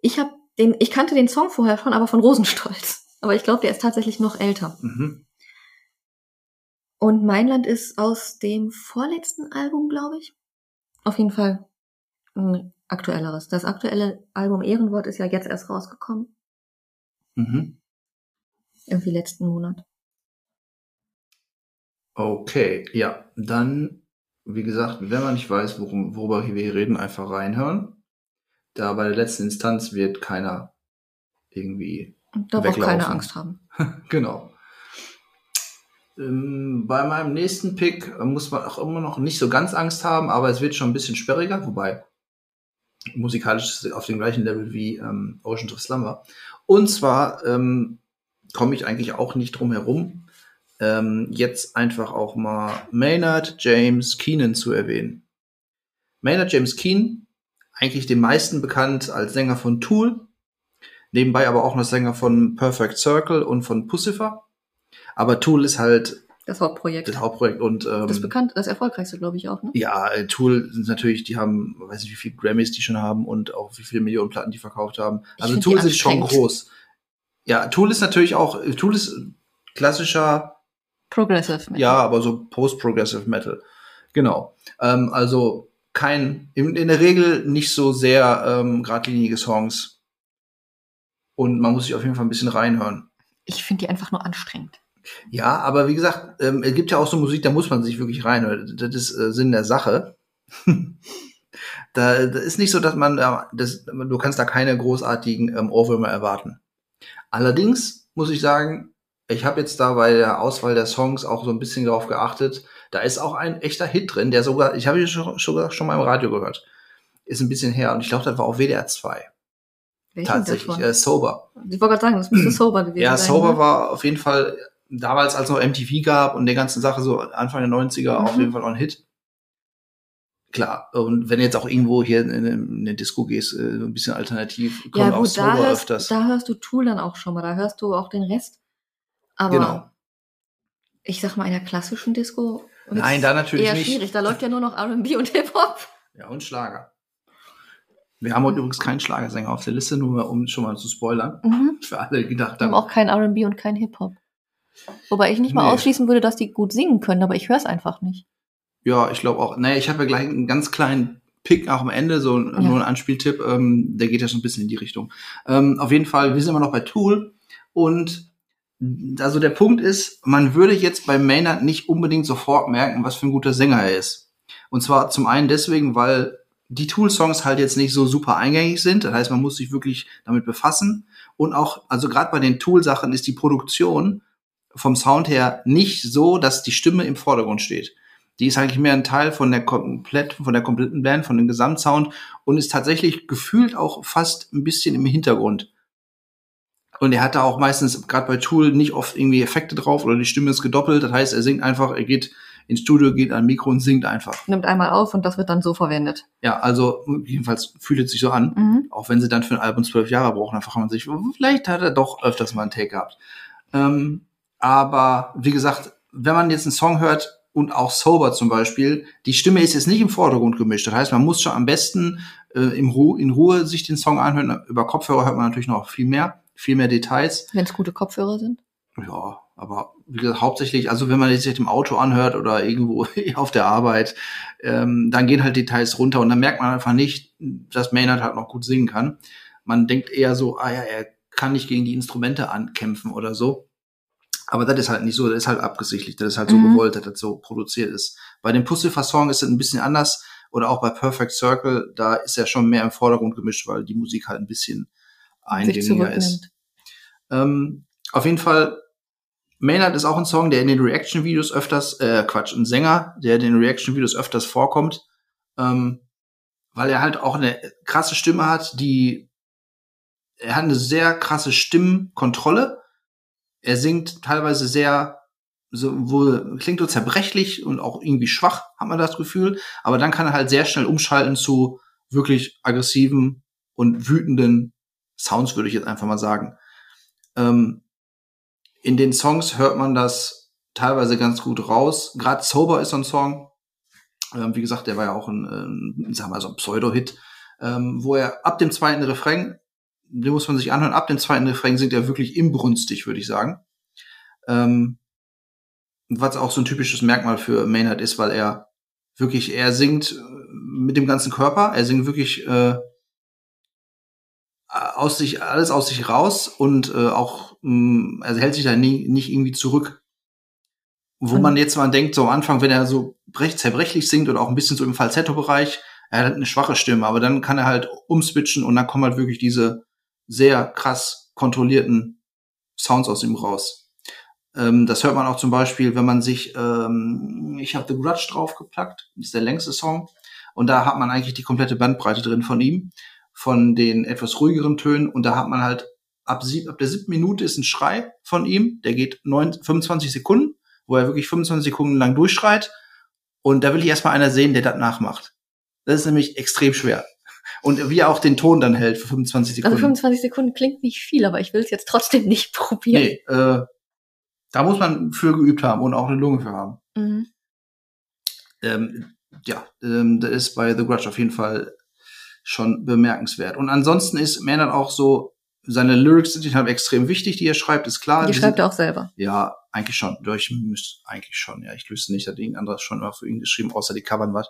Ich habe den, ich kannte den Song vorher schon, aber von Rosenstolz. Aber ich glaube, der ist tatsächlich noch älter. Mhm. Und Mainland ist aus dem vorletzten Album, glaube ich. Auf jeden Fall ein aktuelleres. Das aktuelle Album Ehrenwort ist ja jetzt erst rausgekommen. Mhm. Irgendwie letzten Monat. Okay, ja, dann, wie gesagt, wenn man nicht weiß, worum, worüber wir hier reden, einfach reinhören. Da bei der letzten Instanz wird keiner irgendwie, Und da braucht keine Angst haben. genau. Ähm, bei meinem nächsten Pick äh, muss man auch immer noch nicht so ganz Angst haben, aber es wird schon ein bisschen sperriger, wobei musikalisch ist es auf dem gleichen Level wie ähm, Ocean of Slumber. Und zwar ähm, komme ich eigentlich auch nicht drum herum, ähm, jetzt einfach auch mal Maynard James Keenan zu erwähnen. Maynard James Keenan, eigentlich den meisten bekannt als Sänger von Tool, nebenbei aber auch noch Sänger von Perfect Circle und von Pussifer. Aber Tool ist halt das Hauptprojekt. Das Hauptprojekt und ähm, das bekannt, das erfolgreichste, glaube ich auch. Ne? Ja, Tool sind natürlich, die haben, weiß nicht, wie viele Grammys die schon haben und auch wie viele Millionen Platten die verkauft haben. Also Tool sind schon groß. Ja, Tool ist natürlich auch, Tool ist klassischer Progressive Metal. Ja, aber so Post-Progressive Metal. Genau. Ähm, also kein, in, in, der Regel nicht so sehr ähm, geradlinige Songs. Und man muss sich auf jeden Fall ein bisschen reinhören. Ich finde die einfach nur anstrengend. Ja, aber wie gesagt, ähm, es gibt ja auch so Musik, da muss man sich wirklich reinhören. Das ist äh, Sinn der Sache. da, da ist nicht so, dass man da, das, du kannst da keine großartigen ähm, Ohrwürmer erwarten. Allerdings muss ich sagen, ich habe jetzt da bei der Auswahl der Songs auch so ein bisschen darauf geachtet. Da ist auch ein echter Hit drin, der sogar, ich habe ihn schon, schon, schon mal im Radio gehört. Ist ein bisschen her und ich glaube, das war auch WDR 2. Welchen Tatsächlich, äh, Sober. Ich wollte gerade sagen, das müsste Sober gewesen ja, sein. Ja, Sober ne? war auf jeden Fall damals, als noch MTV gab und der ganzen Sache so Anfang der 90er mhm. auf jeden Fall auch ein Hit. Klar, und wenn jetzt auch irgendwo hier in, eine Disco gehst, äh, ein bisschen alternativ, kommt ja, gut, auch Sober da hörst, öfters. Da hörst du Tool dann auch schon mal, da hörst du auch den Rest. Aber genau. ich sag mal, in der klassischen Disco Nein, da natürlich eher nicht. schwierig. Da läuft ja nur noch R&B und Hip-Hop. Ja, und Schlager. Wir haben heute übrigens keinen Schlagersänger auf der Liste, nur um schon mal zu spoilern. Mhm. Für alle gedacht haben. Wir haben auch kein R&B und kein Hip-Hop. Wobei ich nicht mal nee. ausschließen würde, dass die gut singen können, aber ich höre es einfach nicht. Ja, ich glaube auch. Naja, ich habe ja gleich einen ganz kleinen Pick auch am Ende, so ja. nur ein Anspieltipp, ähm, der geht ja schon ein bisschen in die Richtung. Ähm, auf jeden Fall, wir sind immer noch bei Tool und also der Punkt ist, man würde jetzt bei Maynard nicht unbedingt sofort merken, was für ein guter Sänger er ist. Und zwar zum einen deswegen, weil die Tool-Songs halt jetzt nicht so super eingängig sind. Das heißt, man muss sich wirklich damit befassen. Und auch, also gerade bei den Tool-Sachen ist die Produktion vom Sound her nicht so, dass die Stimme im Vordergrund steht. Die ist eigentlich mehr ein Teil von der komplett, von der kompletten Band, von dem Gesamtsound und ist tatsächlich gefühlt auch fast ein bisschen im Hintergrund. Und er hat da auch meistens, gerade bei Tool, nicht oft irgendwie Effekte drauf oder die Stimme ist gedoppelt. Das heißt, er singt einfach, er geht ins Studio, geht an Mikro und singt einfach. Nimmt einmal auf und das wird dann so verwendet. Ja, also jedenfalls fühlt es sich so an. Mhm. Auch wenn sie dann für ein Album zwölf Jahre brauchen, dann fragt man sich, vielleicht hat er doch öfters mal einen Take gehabt. Ähm, aber wie gesagt, wenn man jetzt einen Song hört und auch Sober zum Beispiel, die Stimme ist jetzt nicht im Vordergrund gemischt. Das heißt, man muss schon am besten äh, im Ru in Ruhe sich den Song anhören. Über Kopfhörer hört man natürlich noch viel mehr viel mehr Details. Wenn es gute Kopfhörer sind? Ja, aber wie gesagt, hauptsächlich, also wenn man sich im Auto anhört oder irgendwo auf der Arbeit, ähm, dann gehen halt Details runter und dann merkt man einfach nicht, dass Maynard halt noch gut singen kann. Man denkt eher so, ah ja, er kann nicht gegen die Instrumente ankämpfen oder so. Aber das ist halt nicht so, das ist halt abgesichtlich, das ist halt so mhm. gewollt, dass das so produziert ist. Bei dem Pussifer-Song ist es ein bisschen anders oder auch bei Perfect Circle, da ist er schon mehr im Vordergrund gemischt, weil die Musik halt ein bisschen eingängiger ist. Ähm, auf jeden Fall, Maynard ist auch ein Song, der in den Reaction-Videos öfters, äh, Quatsch, ein Sänger, der in den Reaction-Videos öfters vorkommt, ähm, weil er halt auch eine krasse Stimme hat, die, er hat eine sehr krasse Stimmkontrolle. Er singt teilweise sehr, so, wo, klingt so zerbrechlich und auch irgendwie schwach, hat man das Gefühl. Aber dann kann er halt sehr schnell umschalten zu wirklich aggressiven und wütenden Sounds, würde ich jetzt einfach mal sagen. Ähm, in den Songs hört man das teilweise ganz gut raus. Gerade Sober ist so ein Song. Ähm, wie gesagt, der war ja auch ein, ein sagen wir mal so ein Pseudo-Hit, ähm, wo er ab dem zweiten Refrain, den muss man sich anhören, ab dem zweiten Refrain singt er wirklich imbrünstig, würde ich sagen. Ähm, was auch so ein typisches Merkmal für Maynard ist, weil er wirklich, er singt äh, mit dem ganzen Körper, er singt wirklich äh, aus sich, alles aus sich raus und äh, auch, also hält sich da nie, nicht irgendwie zurück. Wo man jetzt mal denkt, so am Anfang, wenn er so brech, zerbrechlich singt oder auch ein bisschen so im Falsetto-Bereich, er hat eine schwache Stimme, aber dann kann er halt umswitchen und dann kommen halt wirklich diese sehr krass kontrollierten Sounds aus ihm raus. Ähm, das hört man auch zum Beispiel, wenn man sich, ähm, ich habe The Grudge draufgepackt, das ist der längste Song, und da hat man eigentlich die komplette Bandbreite drin von ihm von den etwas ruhigeren Tönen und da hat man halt ab, sieb, ab der siebten Minute ist ein Schrei von ihm, der geht neun, 25 Sekunden, wo er wirklich 25 Sekunden lang durchschreit. Und da will ich erstmal einer sehen, der das nachmacht. Das ist nämlich extrem schwer. Und wie er auch den Ton dann hält für 25 Sekunden. Also 25 Sekunden klingt nicht viel, aber ich will es jetzt trotzdem nicht probieren. nee, äh, da muss man für geübt haben und auch eine Lunge für haben. Mhm. ähm, ja, ähm, das ist bei The Grudge auf jeden Fall schon bemerkenswert. Und ansonsten ist Maynard auch so, seine Lyrics sind halt extrem wichtig, die er schreibt, ist klar. Die Die schreibt sind, er auch selber. Ja, eigentlich schon. Durch müsste eigentlich schon. Ja, ich wüsste nicht, hat irgendein anderes schon mal für ihn geschrieben, außer die covern was.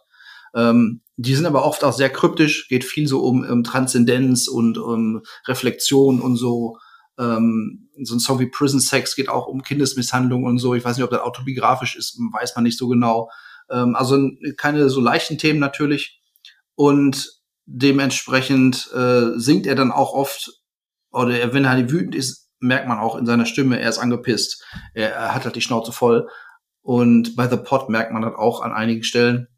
Ähm, die sind aber oft auch sehr kryptisch, geht viel so um, um Transzendenz und um Reflexion und so. Ähm, so ein Song wie Prison Sex geht auch um Kindesmisshandlung und so. Ich weiß nicht, ob das autobiografisch ist, weiß man nicht so genau. Ähm, also keine so leichten Themen natürlich. Und dementsprechend äh, singt er dann auch oft, oder er, wenn er halt wütend ist, merkt man auch in seiner Stimme, er ist angepisst. Er, hat halt die Schnauze voll. Und bei The Pot merkt man das auch an einigen Stellen.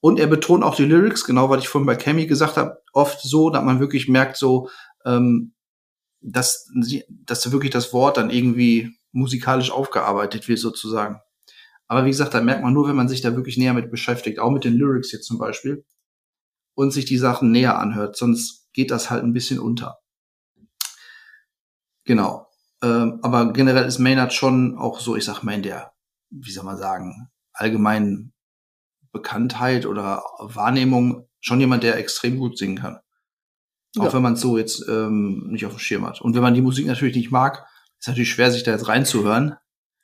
Und er betont auch die Lyrics, genau was ich vorhin bei Cammy gesagt habe, oft so, dass man wirklich merkt, so, ähm, dass, dass wirklich das Wort dann irgendwie musikalisch aufgearbeitet wird, sozusagen. Aber wie gesagt, da merkt man nur, wenn man sich da wirklich näher mit beschäftigt, auch mit den Lyrics jetzt zum Beispiel, und sich die Sachen näher anhört, sonst geht das halt ein bisschen unter. Genau. Ähm, aber generell ist Maynard schon auch so, ich sag mal, in der, wie soll man sagen, allgemeinen Bekanntheit oder Wahrnehmung schon jemand, der extrem gut singen kann. Auch Ja. wenn man es so jetzt ähm, nicht auf dem Schirm hat. Und wenn man die Musik natürlich nicht mag, ist natürlich schwer, sich da jetzt reinzuhören.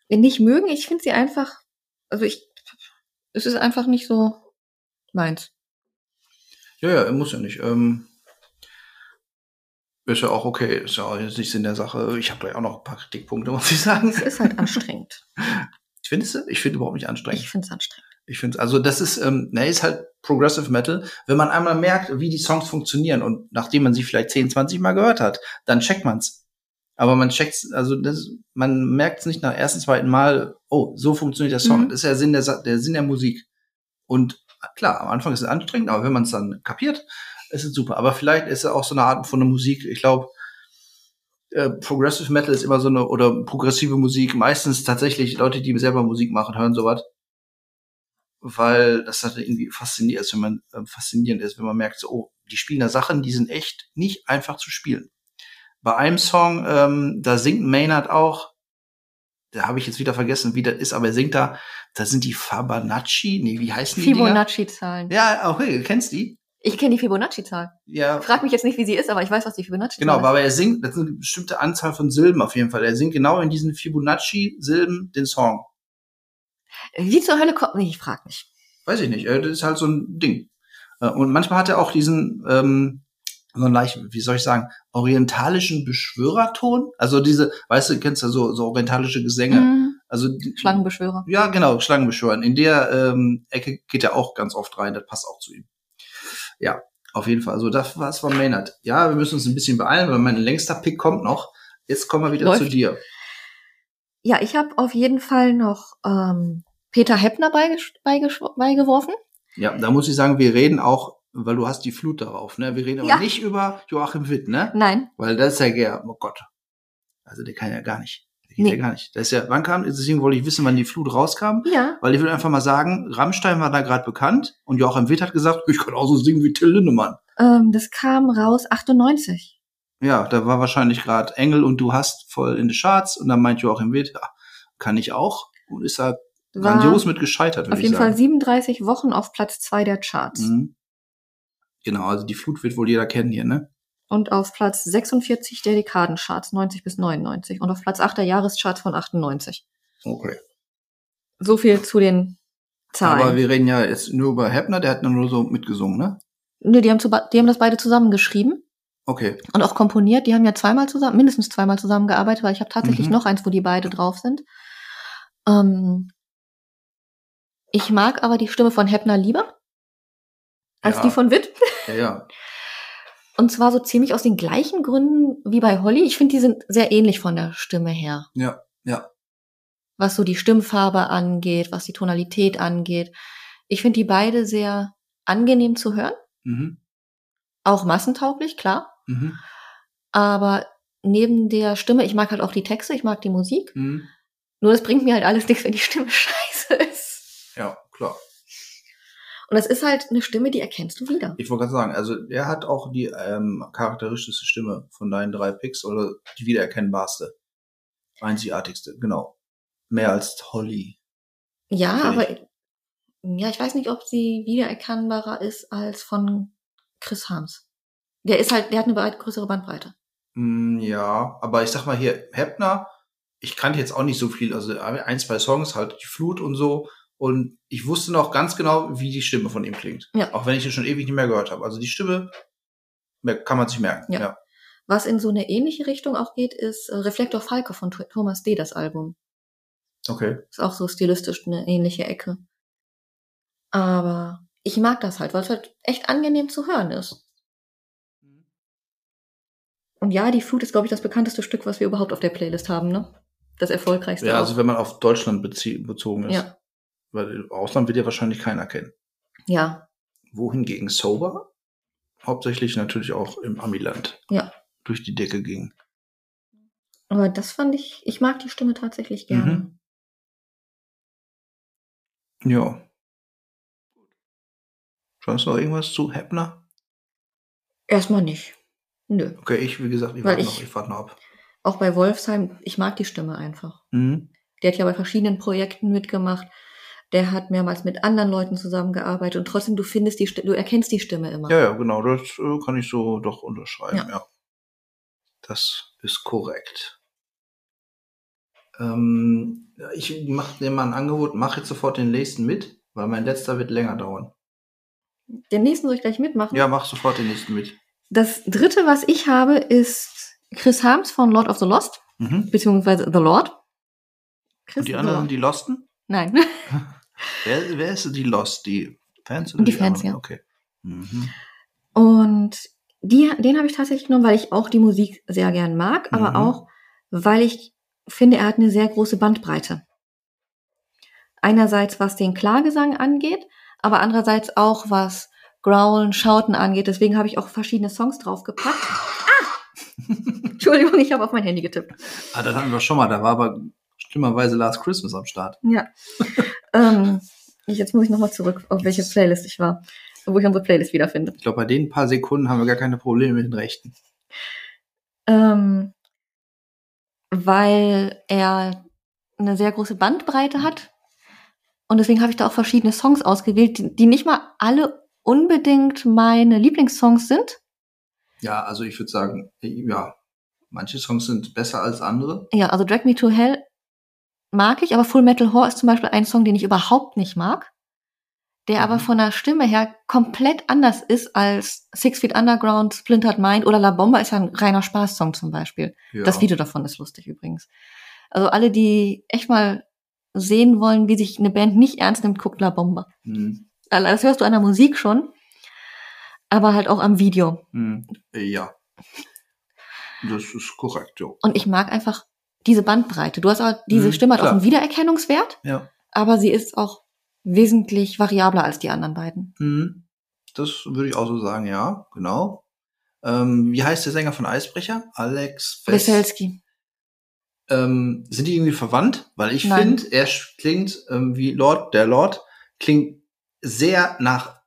Nicht mögen, ich finde sie einfach, also ich, es ist einfach nicht so meins. Ja, ja, muss ja nicht. Ähm, ist ja auch okay, ist ja auch jetzt nicht Sinn der Sache. Ich habe da ja auch noch ein paar Kritikpunkte, muss ich sagen. Es ist halt anstrengend. Findest du? Ich finde überhaupt nicht anstrengend. Ich finde es anstrengend. Ich finde, also das ist, ähm, ne, ist halt Progressive Metal. Wenn man einmal merkt, wie die Songs funktionieren und nachdem man sie vielleicht 10, 20 Mal gehört hat, dann checkt man's. Aber man checkt's, also das, man merkt's nicht nach ersten, zweiten Mal, oh, so funktioniert der Song. Mhm. Das ist ja Sinn der, der Sinn der Musik. Und klar, am Anfang ist es anstrengend, aber wenn man es dann kapiert, ist es super. Aber vielleicht ist es auch so eine Art von der Musik. Ich glaube, äh, Progressive Metal ist immer so eine, oder progressive Musik, meistens tatsächlich Leute, die selber Musik machen, hören sowas weil das halt irgendwie faszinierend ist, wenn man äh, faszinierend ist, wenn man merkt, so, oh, die spielen da Sachen, die sind echt nicht einfach zu spielen. Bei einem Song, ähm, da singt Maynard auch, da habe ich jetzt wieder vergessen, wie das ist, aber er singt da, da sind die Fibonacci, nee, wie heißen die? Fibonacci-Zahlen. Ja, okay, du kennst die? Ich kenne die Fibonacci-Zahl. Ja, Frag mich jetzt nicht, wie sie ist, aber ich weiß, was die Fibonacci-Zahl genau, ist. aber er singt, das ist eine bestimmte Anzahl von Silben auf jeden Fall. Er singt genau in diesen Fibonacci-Silben den Song. Wie zur Hölle kommt. Nee, ich frag nicht. weiß ich nicht, äh, das ist halt so ein Ding. Äh, Und manchmal hat er auch diesen, ähm, so einen leicht, wie soll ich sagen, orientalischen Beschwörerton. Also diese, weißt du, kennst du so, so orientalische Gesänge. Mhm. Also die- Schlangenbeschwörer. Ja, genau, Schlangenbeschwören. In der ähm, Ecke geht er auch ganz oft rein, das passt auch zu ihm. Ja, auf jeden Fall. Also das war's von Maynard. Ja, wir müssen uns ein bisschen beeilen, weil mein längster Pick kommt noch. Jetzt kommen wir wieder Läuft. zu dir. Ja, ich habe auf jeden Fall noch ähm, Peter Heppner beigeworfen. Ja, da muss ich sagen, wir reden auch, weil du hast die Flut darauf, ne? Wir reden aber Ja. nicht über Joachim Witt, ne? Nein, Weil das ist ja oh Gott. Also der kann ja gar nicht. Nee. gar nicht. Das ist ja, wann kam, deswegen wollte ich wissen, wann die Flut rauskam. ja. Weil ich will einfach mal sagen, Rammstein war da gerade bekannt und Joachim Witt hat gesagt, ich kann auch so singen wie Till Lindemann. Ähm, das kam raus 98. Ja, da war wahrscheinlich gerade Engel und du hast voll in die Charts und dann meint Joachim Witt, ja, kann ich auch und ist da War grandios mit gescheitert, würde auf ich jeden Fall sagen. 37 Wochen auf Platz zwei der Charts. Mhm. Genau, also die Flut wird wohl jeder kennen hier, ne? Und auf Platz 46 der Dekadencharts, 90 bis 99. Und auf Platz 8 der Jahrescharts von 98. Okay. So viel zu den Zahlen. Aber wir reden ja jetzt nur über Heppner, der hat nur so mitgesungen, ne? Nö, die haben, zu, die haben das beide zusammengeschrieben Okay. und auch komponiert. Die haben ja zweimal zusammen, mindestens zweimal zusammengearbeitet, weil ich habe tatsächlich Mhm. noch eins, wo die beide drauf sind. Ähm, ich mag aber die Stimme von Heppner lieber als Ja. die von Witt. Ja, ja. Und zwar so ziemlich aus den gleichen Gründen wie bei Holly. Ich finde, die sind sehr ähnlich von der Stimme her. Ja, ja. Was so die Stimmfarbe angeht, was die Tonalität angeht. Ich finde die beide sehr angenehm zu hören. Mhm. Auch massentauglich, klar. Mhm. Aber neben der Stimme, ich mag halt auch die Texte, ich mag die Musik. Mhm. Nur das bringt mir halt alles nichts, wenn die Stimme scheiße ist. Ja, klar. Und das ist halt eine Stimme, die erkennst du wieder. Ich wollte gerade sagen, also er hat auch die ähm, charakteristischste Stimme von deinen drei Picks oder die wiedererkennbarste. Einzigartigste, genau. Mehr als Holly. Ja, aber ja, ich weiß nicht, ob sie wiedererkennbarer ist als von Chris Harms. Der ist halt, der hat eine weit größere Bandbreite. Mm, ja, aber ich sag mal hier, Heppner, ich kannte jetzt auch nicht so viel, also ein, zwei Songs, halt die Flut und so. Und ich wusste noch ganz genau, wie die Stimme von ihm klingt. Ja. Auch wenn ich ihn schon ewig nicht mehr gehört habe. Also die Stimme kann man sich merken. Ja. ja. Was in so eine ähnliche Richtung auch geht, ist äh, Reflektor Falke von Th- Thomas D., das Album. Okay. Ist auch so stilistisch eine ähnliche Ecke. Aber ich mag das halt, weil es halt echt angenehm zu hören ist. Und ja, die Flut ist, glaube ich, das bekannteste Stück, was wir überhaupt auf der Playlist haben, ne? Das erfolgreichste. Ja, auch. also wenn man auf Deutschland bezogen ist. ja. Weil im Ausland wird ja wahrscheinlich keiner kennen. ja, Wohingegen Sober hauptsächlich natürlich auch im Amiland Ja. durch die Decke ging. aber das fand ich, ich mag die Stimme tatsächlich gerne. Mhm. Ja. Sonst noch irgendwas zu Heppner? Erstmal nicht. Nö. Okay, ich, wie gesagt, ich warte noch, ich warte noch ab. Auch bei Wolfsheim, ich mag die Stimme einfach. Mhm. Der hat ja bei verschiedenen Projekten mitgemacht. Der hat mehrmals mit anderen Leuten zusammengearbeitet und trotzdem du findest die du erkennst die Stimme immer. Ja, ja, genau, das äh, kann ich so doch unterschreiben, ja. Ja. Das ist korrekt. Ähm, ich mache dir mal ein Angebot, mach jetzt sofort den nächsten mit, weil mein letzter wird länger dauern. Den nächsten soll ich gleich mitmachen. Ja, mach sofort den nächsten mit. Das dritte, was ich habe, ist Chris Harms von Lord of the Lost, Mhm. beziehungsweise The Lord. Chris Und die the anderen, Lord. die Losten? Nein. Wer, wer ist die Lost? Die Fans oder Die Fans, anderen? ja. Okay. Mhm. Und die, den habe ich tatsächlich genommen, weil ich auch die Musik sehr gern mag, aber Mhm. auch, weil ich finde, er hat eine sehr große Bandbreite. Einerseits, was den Klagesang angeht, aber andererseits auch, was Growlen, Schauten angeht. Deswegen habe ich auch verschiedene Songs draufgepackt. Ah! Entschuldigung, ich habe auf mein Handy getippt. Ah, das hatten wir schon mal, da war aber schlimmerweise Last Christmas am Start. Ja. ähm, jetzt muss ich nochmal zurück, auf welche Playlist ich war, wo ich unsere Playlist wiederfinde. Ich glaube, bei den paar Sekunden haben wir gar keine Probleme mit den Rechten. Ähm, weil er eine sehr große Bandbreite hat. Und deswegen habe ich da auch verschiedene Songs ausgewählt, die, die nicht mal alle unbedingt meine Lieblingssongs sind. Ja, also ich würde sagen, ja, manche Songs sind besser als andere. Ja, also Drag Me to Hell mag ich, aber Full Metal Whore ist zum Beispiel ein Song, den ich überhaupt nicht mag, der aber Mhm. von der Stimme her komplett anders ist als Six Feet Underground, Splintered Mind oder La Bomba ist ja ein reiner Spaßsong zum Beispiel. Ja. Das Video davon ist lustig übrigens. Also alle, die echt mal sehen wollen, wie sich eine Band nicht ernst nimmt, guckt La Bomba. Hm, Also Das hörst du an der Musik schon, aber halt auch am Video. hm, äh, ja. Das ist korrekt, ja. Und ich mag einfach diese Bandbreite. Du hast auch, diese Mhm, Stimme hat auch klar. einen Wiedererkennungswert, Ja. aber sie ist auch wesentlich variabler als die anderen beiden. Hm, das würde ich auch so sagen, ja, genau. Ähm, wie heißt der Sänger von Eisbrecher? Alex. Weselski. Ähm, sind die irgendwie verwandt? Weil ich finde, er klingt ähm, wie Lord, der Lord klingt sehr nach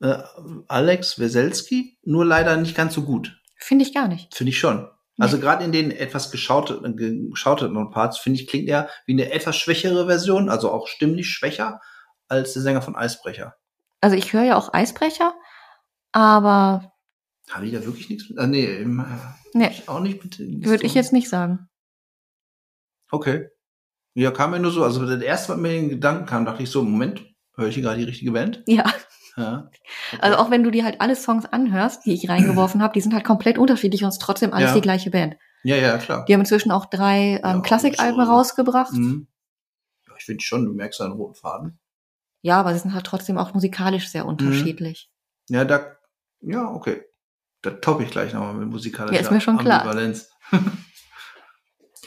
äh, Alex Weselski, nur leider nicht ganz so gut. Finde ich gar nicht. Finde ich schon. Also gerade in den etwas geschaute, geschauteten Parts, finde ich, klingt er wie eine etwas schwächere Version, also auch stimmlich schwächer als der Sänger von Eisbrecher. Also ich höre ja auch Eisbrecher, aber Habe ich da wirklich nichts mit? Ah, nee, ähm, nee, auch nicht mit. würde ich jetzt nicht sagen. Okay. Ja, kam mir nur so, also der erste, was mir in den Gedanken kam, dachte ich so, Moment, höre ich hier gerade die richtige Band? Ja, Ja. Okay. also auch wenn du dir halt alle Songs anhörst, die ich reingeworfen habe, die sind halt komplett unterschiedlich und es ist trotzdem alles Ja. die gleiche Band. Ja, ja, klar. Die haben inzwischen auch drei ähm, Klassikalben so, rausgebracht. Mhm. Ich finde schon, du merkst einen roten Faden. Ja, aber sie sind halt trotzdem auch musikalisch sehr Mhm. unterschiedlich. Ja, da, ja, okay. Da toppe ich gleich nochmal mit musikalischer Ja, ist mir schon klar. Ambivalenz.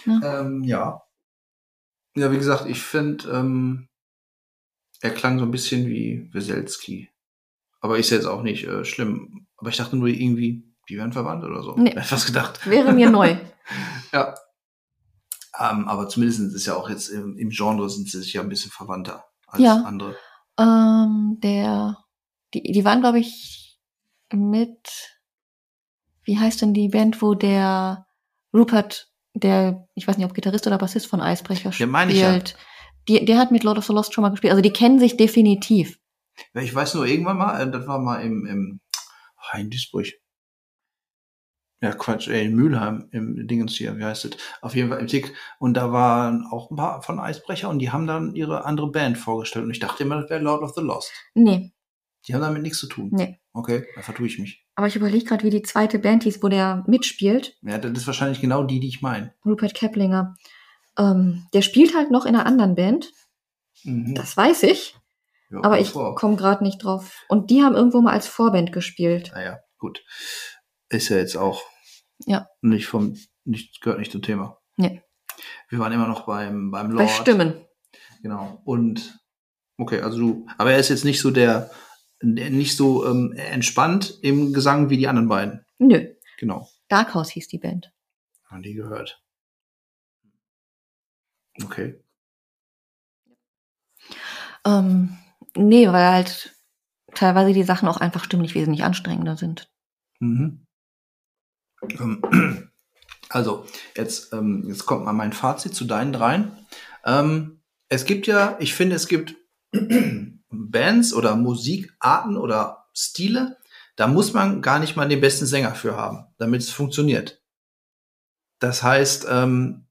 Ja. ähm, ja. Ja, wie gesagt, ich finde, ähm, er klang so ein bisschen wie Weselski. Aber ist jetzt auch nicht äh, schlimm. Aber ich dachte nur irgendwie, Die wären verwandt oder so. Nee. Hätte fast gedacht. Wäre mir neu. Ja. Ähm, aber zumindest ist ja auch jetzt im, im Genre sind sie sich ja ein bisschen verwandter als Ja. andere. Ähm, der, die, die waren, glaube ich, mit, wie heißt denn die Band, wo der Rupert, der, ich weiß nicht, ob Gitarrist oder Bassist von Eisbrecher Ja, meine ich ja. spielt, die, der hat mit Lord of the Lost schon mal gespielt. Also die kennen sich definitiv. Ich weiß nur irgendwann mal, äh, das war mal im, im ah, in Duisburg. Ja, Quatsch, äh, in Mülheim, im Dingens hier, wie heißt es? Auf jeden Fall im Tick. Und da waren auch ein paar von Eisbrecher und die haben dann ihre andere Band vorgestellt. Und ich dachte immer, das wäre Lord of the Lost. Nee, Die haben damit nichts zu tun. nee. Okay, da vertue ich mich. Aber ich überlege gerade, wie die zweite Band hieß, wo der mitspielt. Ja, das ist wahrscheinlich genau die, die ich meine. Rupert Keplinger. Ähm, der spielt halt noch in einer anderen Band. Mhm. Das weiß ich. Ja, Aber ich komme gerade nicht drauf. Und die haben irgendwo mal als Vorband gespielt. Naja, gut. Ist ja jetzt auch Ja. nicht vom, nicht, gehört nicht zum Thema. Nee. Wir waren immer noch beim, beim Lord. Bei Stimmen. Genau. Und okay, also du, aber er ist jetzt nicht so der, der nicht so ähm, entspannt im Gesang wie die anderen beiden. Nö. Genau. Darkhouse hieß die Band. Haben die gehört. Okay. Ähm, nee, weil halt teilweise die Sachen auch einfach stimmlich wesentlich anstrengender sind. Mhm. Ähm, Also, jetzt, ähm, jetzt kommt mal mein Fazit zu deinen dreien. Ähm, es gibt ja, ich finde, es gibt Bands oder Musikarten oder Stile, da muss man gar nicht mal den besten Sänger für haben, damit es funktioniert. Das heißt, ähm,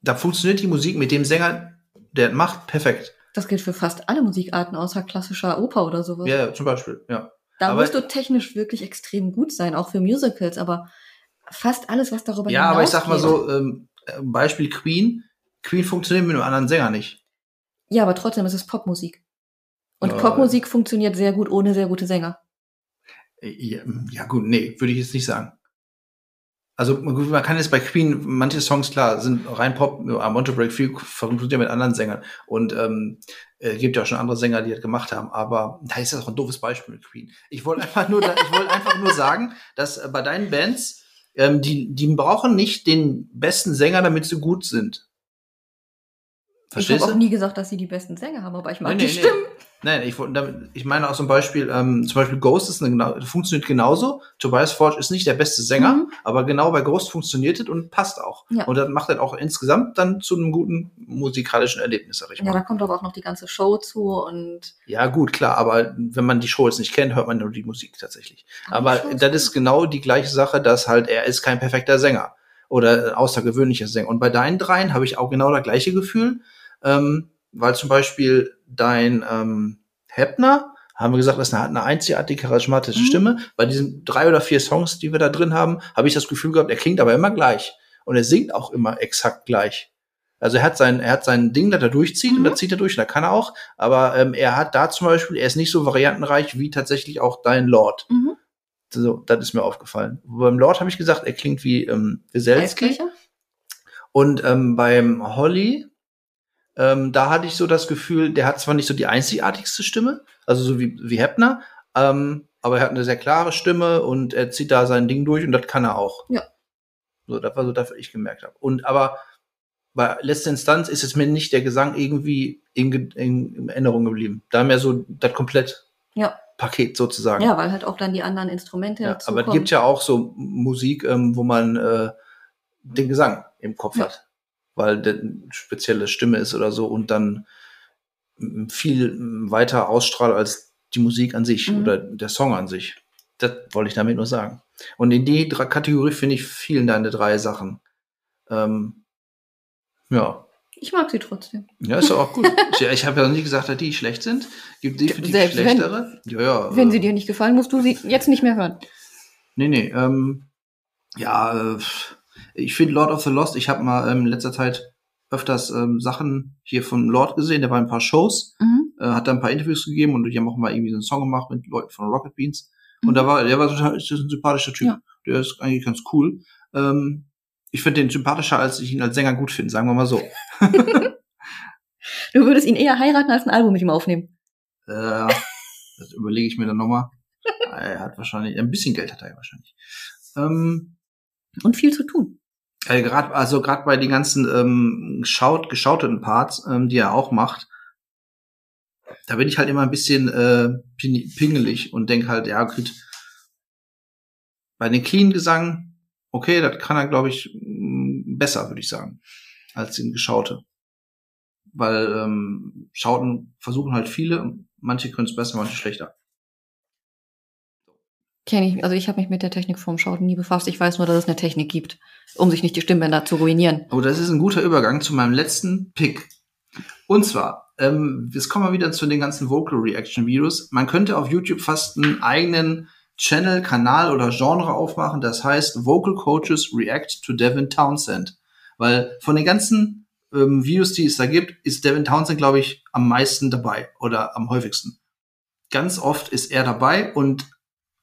da funktioniert die Musik mit dem Sänger, der macht, perfekt. Das gilt für fast alle Musikarten außer klassischer Oper oder sowas. Ja, zum Beispiel, ja. da aber- musst du technisch wirklich extrem gut sein, auch für Musicals, aber fast alles, was darüber Ja, aber ich sag mal so, ähm, äh, Beispiel Queen. Queen funktioniert mit einem anderen Sänger nicht. Ja, aber trotzdem ist es Popmusik. Und Ja. Popmusik funktioniert sehr gut ohne sehr gute Sänger. Äh, Ja, ja gut, nee, würde ich jetzt nicht sagen. Also man kann jetzt bei Queen, manche Songs, klar, sind rein Pop, I Want to funktioniert ja mit anderen Sängern. Und ähm, äh, gibt ja auch schon andere Sänger, die das gemacht haben. Aber da ist das auch ein doofes Beispiel mit Queen. Ich wollte einfach nur, ich wollte einfach nur sagen, dass äh, bei deinen Bands, ähm, die, die brauchen nicht den besten Sänger, damit sie gut sind. Ich Verstehst habe du? auch nie gesagt, dass sie die besten Sänger haben, aber ich mag Nee, die nee, Stimmen. Nein, ich, wollte damit- ich meine auch zum Beispiel, ähm, zum Beispiel Ghost ist eine, funktioniert genauso. Tobias Forge ist nicht der beste Sänger, Mhm. aber genau bei Ghost funktioniert es und passt auch. Ja. Und das macht das auch insgesamt dann zu einem guten musikalischen Erlebnis, sag ich Ja, mal. da kommt aber auch noch die ganze Show zu und Ja, gut, klar, aber wenn man die Show jetzt nicht kennt, hört man nur die Musik tatsächlich. Aber Aber das ist genau die gleiche Sache, dass halt er ist kein perfekter Sänger oder außergewöhnlicher Sänger. Und bei deinen dreien habe ich auch genau das gleiche Gefühl, ähm, weil zum Beispiel dein ähm, Heppner, haben wir gesagt, das ist eine, einzigartige charismatische Mhm. Stimme. Bei diesen drei oder vier Songs, die wir da drin haben, habe ich das Gefühl gehabt, er klingt aber immer gleich. Und er singt auch immer exakt gleich. Also er hat sein, er hat sein Ding, das er durchzieht und Mhm. da zieht er durch und da kann er auch. Aber ähm, er hat da zum Beispiel, er ist nicht so variantenreich wie tatsächlich auch dein Lord. mhm. So, das ist mir aufgefallen. Beim Lord habe ich gesagt, er klingt wie ähm. Eisbrecher. Und ähm, beim Holly, ähm, da hatte ich so das Gefühl, der hat zwar nicht so die einzigartigste Stimme, also so wie, wie Heppner, ähm, aber er hat eine sehr klare Stimme und er zieht da sein Ding durch und das kann er auch. Ja. So, das war so das, was ich gemerkt habe. Und aber bei letzter Instanz ist es mir nicht der Gesang irgendwie in, in, in Erinnerung geblieben. Da mehr so das komplett Ja. Paket sozusagen. Ja, weil halt auch dann die anderen Instrumente Ja, aber es gibt ja auch so Musik, ähm, wo man äh, den Gesang im Kopf Ja. hat, weil der spezielle Stimme ist oder so und dann viel weiter ausstrahlt als die Musik an sich Mhm. oder der Song an sich. Das wollte ich damit nur sagen. Und in die drei Kategorie finde ich vielen deine drei Sachen. Ähm, ja. Ich mag sie trotzdem. Ja, ist auch gut. ich ich habe ja noch nie gesagt, dass die schlecht sind. Gibt definitiv Selbst wenn- schlechtere. ja, ja. Wenn äh, sie dir nicht gefallen, musst du sie jetzt nicht mehr hören. Nee, nee, ähm, ja, äh, ich finde Lord of the Lost, ich habe mal ähm, in letzter Zeit öfters ähm, Sachen hier von Lord gesehen, der war in ein paar Shows, Mhm. äh, hat da ein paar Interviews gegeben und die haben auch mal irgendwie so einen Song gemacht mit Leuten von Rocket Beans. Und Mhm. da war, der war total, ist ein sympathischer Typ. Ja. Der ist eigentlich ganz cool. Ähm, ich finde den sympathischer, als ich ihn als Sänger gut finde, sagen wir mal so. Du würdest ihn eher heiraten, als ein Album mit ihm aufnehmen. Äh, das überlege ich mir dann nochmal. Er hat wahrscheinlich, ein bisschen Geld hat er ja wahrscheinlich. Ähm, Und viel zu tun. Äh, grad, also gerade bei den ganzen ähm, geschaut, geschauteten Parts, ähm, die er auch macht, da bin ich halt immer ein bisschen äh, pin- pingelig und denk halt, ja, gut, bei den clean Gesang, okay, das kann er, glaube ich, m, besser, würde ich sagen, als den geschaute. Weil ähm, Schauten versuchen halt viele, manche können es besser, manche schlechter. Kenne ich, also ich habe mich mit der Technik vom Schauten nie befasst. Ich weiß nur, dass es eine Technik gibt, um sich nicht die Stimmbänder zu ruinieren. Oh, das ist ein guter Übergang zu meinem letzten Pick. Und zwar, ähm, jetzt kommen wir wieder zu den ganzen Vocal Reaction Videos. Man könnte auf YouTube fast einen eigenen Channel, Kanal oder Genre aufmachen. Das heißt Vocal Coaches React to Devin Townsend. Weil von den ganzen ähm, Videos, die es da gibt, ist Devin Townsend, glaube ich, am meisten dabei oder am häufigsten. Ganz oft ist er dabei und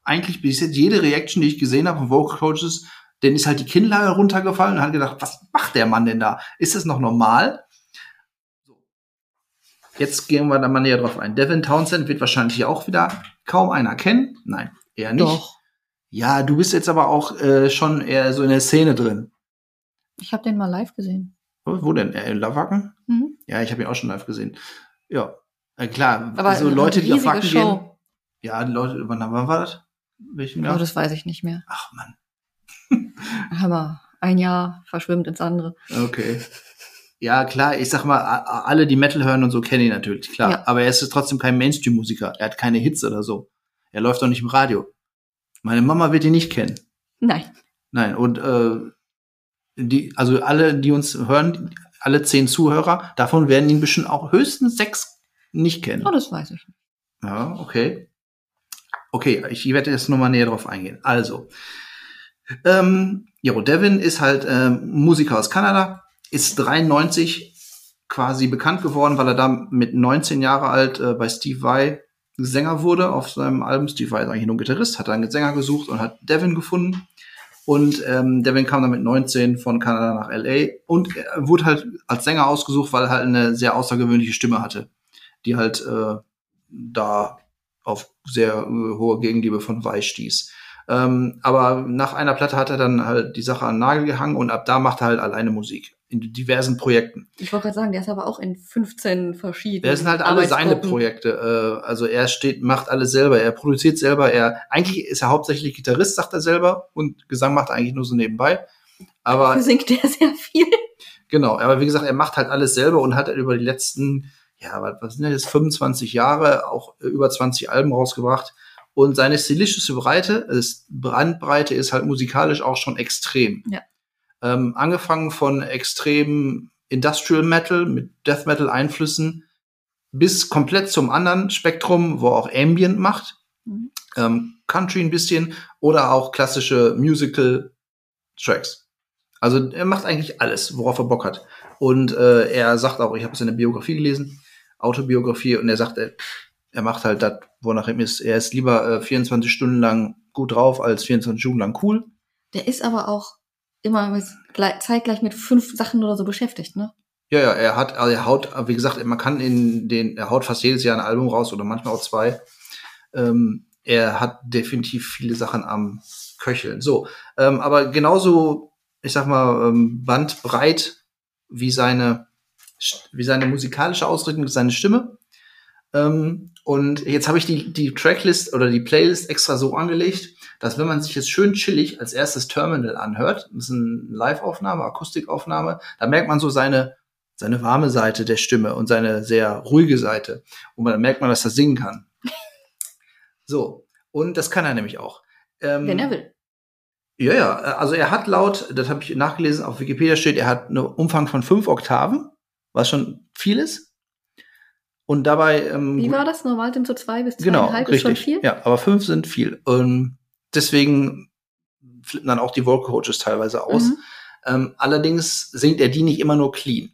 eigentlich bis jetzt jede Reaction, die ich gesehen habe von Vocal Coaches, denen ist halt die Kinnlage runtergefallen und hat gedacht, was macht der Mann denn da? Ist das noch normal? So. Jetzt gehen wir da mal näher drauf ein. Devin Townsend wird wahrscheinlich auch wieder kaum einer kennen. Nein, eher nicht. Doch. Ja, du bist jetzt aber auch äh, schon eher so in der Szene drin. Ich habe den mal live gesehen. Wo wo denn? Äh, in Lavacken? Mhm. Ja, ich habe ihn auch schon live gesehen. Ja, äh, klar. Aber so eine Leute, die auf Wacken Show. gehen. Ja, die Leute, wann war das? Welchem Oh, Jahr? das weiß ich nicht mehr. Ach Mann. Hammer. Ein Jahr verschwimmt ins andere. Okay. Ja, klar, ich sag mal, alle, die Metal hören und so, kennen ihn natürlich, klar. Ja. Aber er ist trotzdem kein Mainstream-Musiker. Er hat keine Hits oder so. Er läuft doch nicht im Radio. Meine Mama wird ihn nicht kennen. Nein. Nein, und äh, die, also alle, die uns hören, alle zehn Zuhörer, davon werden ihn bestimmt auch höchstens sechs nicht kennen. Oh, das weiß ich. nicht. Ja, okay. Okay, ich werde jetzt nochmal näher drauf eingehen. Also, ähm, jo, Devin ist halt ähm, Musiker aus Kanada, ist 93 quasi bekannt geworden, weil er da mit 19 Jahre alt äh, bei Steve Vai Sänger wurde auf seinem Album. Steve Vai ist eigentlich nur ein Gitarrist, hat dann einen Sänger gesucht und hat Devin gefunden. Und ähm, Devin kam dann mit 19 von Kanada nach LA und wurde halt als Sänger ausgesucht, weil er halt eine sehr außergewöhnliche Stimme hatte, die halt äh, da auf sehr äh, hohe Gegenliebe von Weiß stieß. Ähm, aber nach einer Platte hat er dann halt die Sache an den Nagel gehangen und ab da macht er halt alleine Musik in diversen Projekten. Ich wollte gerade sagen, der ist aber auch in 15 verschiedenen. Das sind halt alle seine. Projekte. Äh, also er steht, macht alles selber, er produziert selber, er eigentlich ist er hauptsächlich Gitarrist, sagt er selber, und Gesang macht er eigentlich nur so nebenbei. Aber singt der sehr viel. Genau, aber wie gesagt, er macht halt alles selber und hat über die letzten, ja, was sind das jetzt, 25 Jahre auch äh, über 20 Alben rausgebracht. Und seine stilistische Breite, das Brandbreite ist halt musikalisch auch schon extrem. Ja. Ähm, angefangen von extrem Industrial Metal mit Death Metal Einflüssen bis komplett zum anderen Spektrum, wo er auch Ambient macht, Mhm. ähm, Country ein bisschen oder auch klassische Musical Tracks. Also er macht eigentlich alles, worauf er Bock hat. Und äh, er sagt auch, ich habe seine Biografie gelesen, Autobiografie, und er sagt, er, er macht halt das, wonach ihm ist. Er ist lieber äh, 24 Stunden lang gut drauf als 24 Stunden lang cool. Der ist aber auch immer mit, gleich, zeitgleich mit fünf Sachen oder so beschäftigt, ne? Ja, ja, er hat, also er haut, wie gesagt, man kann in den, er haut fast jedes Jahr ein Album raus oder manchmal auch zwei. Ähm, er hat definitiv viele Sachen am Köcheln. So, ähm, aber genauso, ich sag mal, ähm, bandbreit wie seine, wie seine musikalische Ausrichtung, seine Stimme. Ähm, und jetzt habe ich die, die Tracklist oder die Playlist extra so angelegt, dass wenn man sich jetzt schön chillig als erstes Terminal anhört, das ist eine Live-Aufnahme, Akustikaufnahme, da merkt man so seine, seine warme Seite der Stimme und seine sehr ruhige Seite. Und dann merkt man, dass er singen kann. So. Und das kann er nämlich auch. Ähm, Wenn er will. ja, ja, also er hat laut, das habe ich nachgelesen, auf Wikipedia steht, er hat einen Umfang von fünf Oktaven, was schon viel ist. Und dabei ähm, Wie war das? Normal sind so zwei bis genau, zweieinhalb ist schon richtig. viel. Ja, aber fünf sind viel. Und deswegen flippen dann auch die Vocal Coaches teilweise aus. Mhm. Ähm, allerdings singt er die nicht immer nur clean.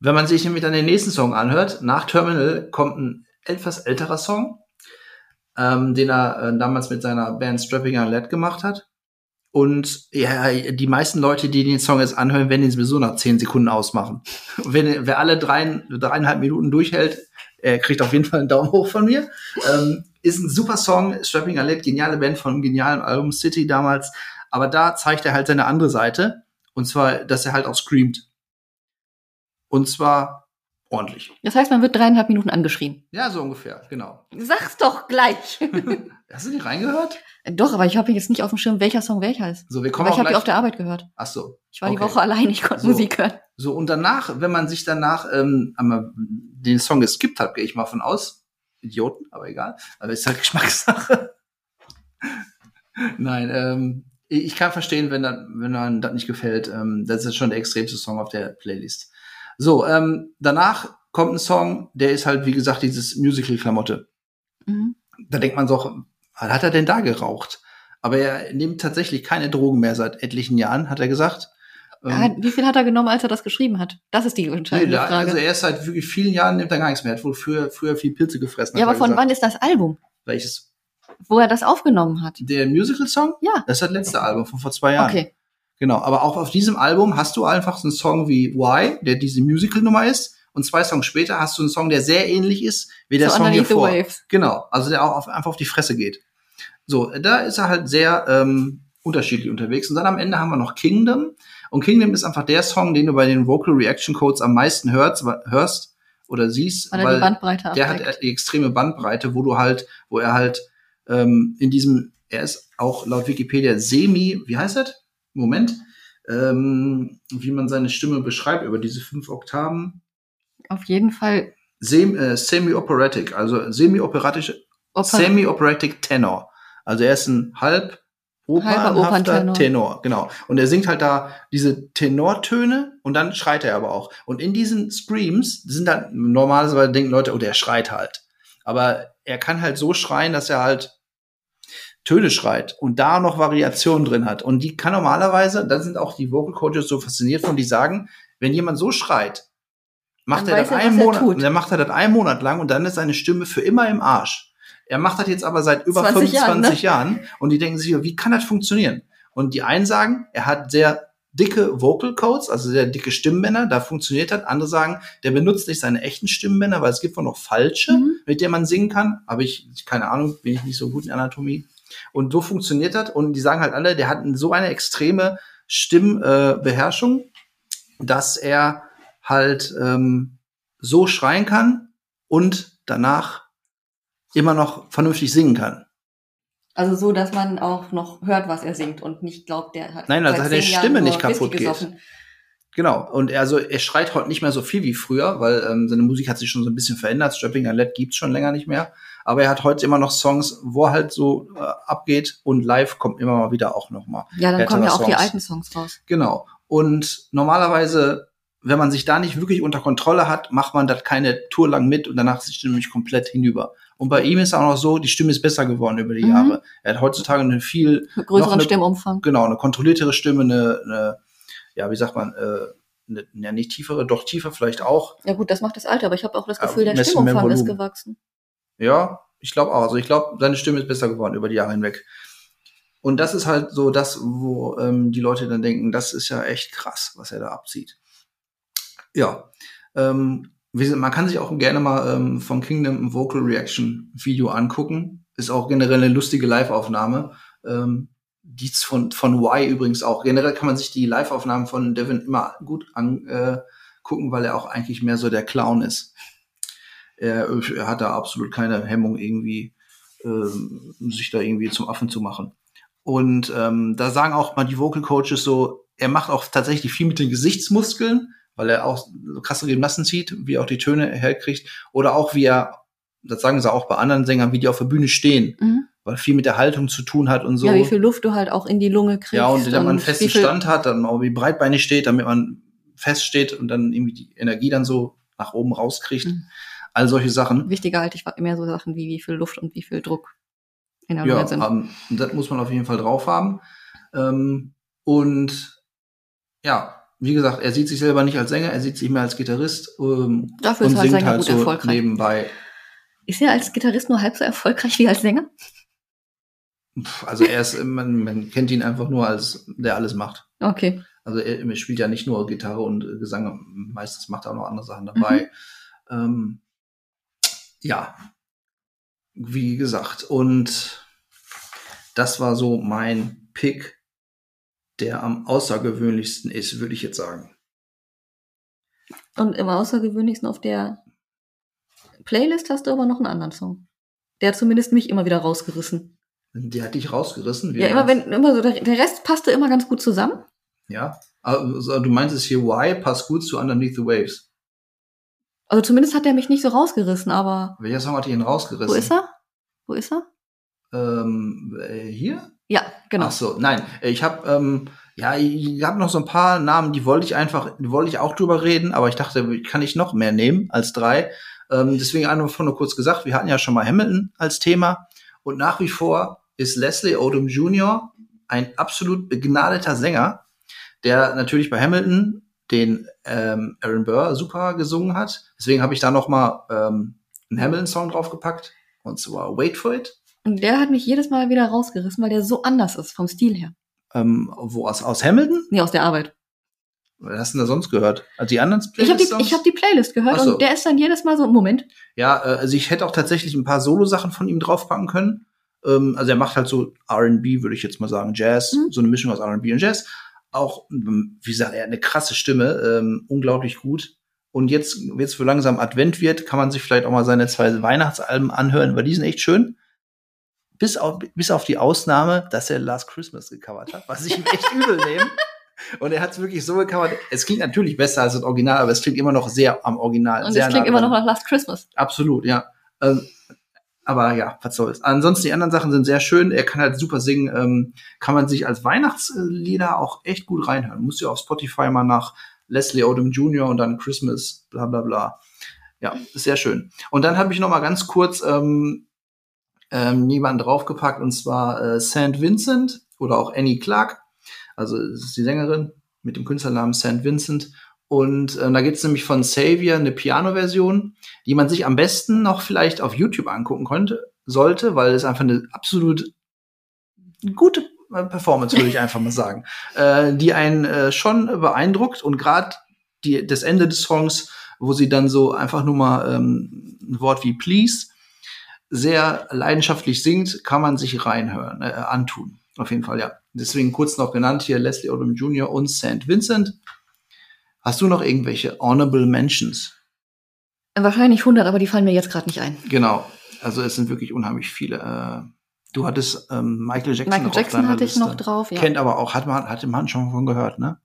Wenn man sich nämlich dann den nächsten Song anhört, nach Terminal kommt ein etwas älterer Song, ähm, den er äh, damals mit seiner Band Strapping Young Lad gemacht hat. Und ja, die meisten Leute, die den Song jetzt anhören, werden ihn sowieso nach zehn Sekunden ausmachen. Wenn, wer alle drei, dreieinhalb Minuten durchhält, er kriegt auf jeden Fall einen Daumen hoch von mir. Ähm, ist ein super Song, Strapping Alert, geniale Band von genialem Album City damals. Aber da zeigt er halt seine andere Seite. Und zwar, dass er halt auch screamt. Und zwar ordentlich. Das heißt, man wird dreieinhalb Minuten angeschrien. Ja, so ungefähr, genau. Sag's doch gleich. Hast du nicht reingehört? doch, aber ich habe jetzt nicht auf dem Schirm, welcher Song welcher ist. So, wir kommen Aber ich habe die auf der Arbeit gehört. Ach so. Ich war die Okay. Woche allein, ich konnte So. Musik hören. So, und danach, wenn man sich danach ähm, einmal den Song geskippt hat, gehe ich mal von aus. Idioten, aber egal. Aber ist halt Geschmackssache. Nein, ähm, ich kann verstehen, wenn, dann, wenn man das nicht gefällt. Ähm, das ist schon der extremste Song auf der Playlist. So, ähm, danach kommt ein Song, der ist halt, wie gesagt, dieses Musical-Klamotte. Mhm. Da denkt man so, was hat er denn da geraucht? Aber er nimmt tatsächlich keine Drogen mehr seit etlichen Jahren, hat er gesagt. Ähm, wie viel hat er genommen, als er das geschrieben hat? Das ist die Nee, entscheidende da, Frage. also er ist seit wirklich vielen Jahren nimmt er gar nichts mehr. Er hat wohl früher, früher viel Pilze gefressen. ja, aber er von gesagt. wann ist das Album? Welches? Wo er das aufgenommen hat? Der Musical-Song? Ja. Das ist das letzte Album von vor zwei Jahren. Okay. Genau. Aber auch auf diesem Album hast du einfach so einen Song wie Why, der diese Musical-Nummer ist. Und zwei Songs später hast du einen Song, der sehr ähnlich ist wie der So Song hier vor. Waves. Genau. Also der auch auf, einfach auf die Fresse geht. So, da ist er halt sehr ähm, unterschiedlich unterwegs. Und dann am Ende haben wir noch Kingdom. Und Kingdom ist einfach der Song, den du bei den Vocal Reaction Codes am meisten hörst, hörst oder siehst. Weil die Bandbreite der abdeckt. hat die extreme Bandbreite, wo du halt, wo er halt ähm, in diesem, er ist auch laut Wikipedia semi, wie heißt das? Moment, ähm, wie man seine Stimme beschreibt über diese fünf Oktaven. Auf jeden Fall Sem, äh, Semi-operatic, also semi-operatische, Oper Semi-operatic Tenor. Also er ist ein halb opernhafter. Tenor, genau. Und er singt halt da diese Tenortöne und dann schreit er aber auch. Und in diesen Screams sind dann normalerweise denken Leute, oh, der schreit halt. Aber er kann halt so schreien, dass er halt Töne schreit und da noch Variationen drin hat. Und die kann normalerweise, da sind auch die Vocal Coaches so fasziniert von, die sagen, wenn jemand so schreit, macht Dann er das er, einen Monat, dann macht er das einen Monat lang und dann ist seine Stimme für immer im Arsch. Er macht das jetzt aber seit über 20 Jahren, 25 ne? Jahren und die denken sich, wie kann das funktionieren? Und die einen sagen, er hat sehr dicke Vocal Codes, also sehr dicke Stimmbänder, da funktioniert das. Andere sagen, der benutzt nicht seine echten Stimmbänder, weil es gibt wohl noch falsche, Mhm. mit denen man singen kann. Aber ich, keine Ahnung, bin ich nicht so gut in Anatomie. Und so funktioniert das. Und die sagen halt alle, der hat so eine extreme Stimmbeherrschung, äh, Beherrschung, dass er halt ähm, so schreien kann und danach immer noch vernünftig singen kann. Also so, dass man auch noch hört, was er singt und nicht glaubt, der hat Nein, also seine Stimme nicht kaputt geht. gesoffen. Genau. Und er, also, er schreit heute nicht mehr so viel wie früher, weil ähm, seine Musik hat sich schon so ein bisschen verändert. Strapping and Let gibt's schon länger nicht mehr. Aber er hat heute immer noch Songs, wo er halt so äh, abgeht und live kommt immer mal wieder auch noch mal. Ja, dann kommen ja auch die Songs. alten Songs raus. Genau. Und normalerweise, wenn man sich da nicht wirklich unter Kontrolle hat, macht man das keine Tour lang mit und danach ist die Stimme nämlich komplett hinüber. Und bei ihm ist auch noch so, die Stimme ist besser geworden über die Mhm. Jahre. Er hat heutzutage eine viel, größeren eine- Stimmumfang. genau, eine kontrolliertere Stimme, eine, eine ja, wie sagt man, äh, eine, ja, nicht tiefere, doch tiefer vielleicht auch. Ja gut, das macht das Alter, aber ich habe auch das Ja, Gefühl, der messen mehr Stimmumfang ist gewachsen. Ja, ich glaube auch. Also ich glaube, seine Stimme ist besser geworden über die Jahre hinweg. Und das ist halt so das, wo ähm, die Leute dann denken, das ist ja echt krass, was er da abzieht. Ja, ähm, man kann sich auch gerne mal ähm, von Kingdom ein Vocal Reaction Video angucken. Ist auch generell eine lustige Live-Aufnahme. Ähm, dies von, von Y übrigens auch. Generell kann man sich die Live-Aufnahmen von Devin immer gut angucken, äh, weil er auch eigentlich mehr so der Clown ist. Er, er hat da absolut keine Hemmung, irgendwie ähm, sich da irgendwie zum Affen zu machen. Und ähm, da sagen auch mal die Vocal Coaches so, er macht auch tatsächlich viel mit den Gesichtsmuskeln, weil er auch so krasse Grimassen zieht, wie er auch die Töne herkriegt. Oder auch wie er, das sagen sie auch bei anderen Sängern, wie die auf der Bühne stehen, Mhm. weil viel mit der Haltung zu tun hat und so. Ja, wie viel Luft du halt auch in die Lunge kriegst. Ja, und wenn man einen festen Stand hat, dann auch wie breitbeinig steht, damit man fest steht und dann irgendwie die Energie dann so nach oben rauskriegt. Mhm. All solche Sachen. Wichtiger halte ich mehr so Sachen wie wie viel Luft und wie viel Druck in der Ja, Lunge sind. ähm, das muss man auf jeden Fall drauf haben. Ähm, und ja, wie gesagt, er sieht sich selber nicht als Sänger, er sieht sich mehr als Gitarrist ähm, Dafür und ist halt singt halt gut so erfolgreich. nebenbei. Ist er als Gitarrist nur halb so erfolgreich wie als Sänger? Also er ist, man, man kennt ihn einfach nur als der alles macht. Okay. Also er, er spielt ja nicht nur Gitarre und äh, Gesang, meistens macht er auch noch andere Sachen dabei. Ähm, ja. wie gesagt, und das war so mein Pick, der am außergewöhnlichsten ist, würde ich jetzt sagen. Und im außergewöhnlichsten auf der Playlist hast du aber noch einen anderen Song. Der hat zumindest mich immer wieder rausgerissen. Der hat dich rausgerissen? ja, immer wenn, immer so, der, der Rest passte immer ganz gut zusammen. Ja. Also, du meinst es hier, Why passt gut zu Underneath the Waves. Also zumindest hat er mich nicht so rausgerissen, aber. Welcher Song hat ihn rausgerissen? Wo ist er? Wo ist er? Ähm, äh, hier? Ja, genau. Ach so, nein, ich habe ähm, ja, ich habe noch so ein paar Namen, die wollte ich einfach, die wollte ich auch drüber reden, aber ich dachte, kann ich noch mehr nehmen als drei. Ähm, deswegen einfach nur kurz gesagt, wir hatten ja schon mal Hamilton als Thema und nach wie vor ist Leslie Odom Jr. ein absolut begnadeter Sänger, der natürlich bei Hamilton den ähm, Aaron Burr super gesungen hat. Deswegen habe ich da noch mal ähm, einen Hamilton-Song draufgepackt und zwar Wait for It. Und der hat mich jedes Mal wieder rausgerissen, weil der so anders ist vom Stil her. Ähm, wo aus, aus Hamilton? Nee, aus der Arbeit. Was hast du denn da sonst gehört? Also die anderen Playlists? Ich habe die, hab die Playlist gehört so. und der ist dann jedes Mal so, Moment. Ja, äh, also ich hätte auch tatsächlich ein paar Solo-Sachen von ihm draufpacken können. Ähm, also er macht halt so R&B, würde ich jetzt mal sagen, Jazz, mhm. so eine Mischung aus R&B und Jazz. Auch, ähm, wie gesagt, er hat eine krasse Stimme, ähm, unglaublich gut. Und jetzt, jetzt für langsam Advent wird, kann man sich vielleicht auch mal seine zwei Weihnachtsalben anhören, weil die sind echt schön. Bis auf, bis auf die Ausnahme, dass er Last Christmas gecovert hat, was ich ihm echt übel nehme. Und er hat es wirklich so gecovert. Es klingt natürlich besser als das Original, aber es klingt immer noch sehr am Original. Und es klingt nah immer noch nach Last Christmas. Absolut, ja. Ähm, aber ja, was soll's. Ansonsten die anderen Sachen sind sehr schön. Er kann halt super singen. Ähm, kann man sich als Weihnachtslieder auch echt gut reinhören. Muss ja auf Spotify mal nach Leslie Odom Jr. und dann Christmas, bla bla bla. Ja, ist sehr schön. Und dann habe ich noch mal ganz kurz ähm, ähm, jemanden draufgepackt und zwar äh, St. Vincent oder auch Annie Clark. Also es ist die Sängerin mit dem Künstlernamen St. Vincent. Und äh, da gibt's nämlich von Savior eine Piano-Version, die man sich am besten noch vielleicht auf YouTube angucken konnte, sollte, weil es einfach eine absolut gute äh, Performance, würde ich einfach mal sagen, äh, die einen äh, schon beeindruckt und gerade das Ende des Songs, wo sie dann so einfach nur mal ähm, ein Wort wie Please sehr leidenschaftlich singt, kann man sich reinhören, äh, antun. Auf jeden Fall, ja. Deswegen kurz noch genannt hier Leslie Odom Jr. und St. Vincent. Hast du noch irgendwelche Honorable Mentions? Wahrscheinlich 100, aber die fallen mir jetzt gerade nicht ein. Genau. Also es sind wirklich unheimlich viele. Äh, du hattest ähm, Michael Jackson Michael Jackson hatte Liste. ich noch drauf, ja. Kennt aber auch, hat man, hatte man schon von gehört, ne?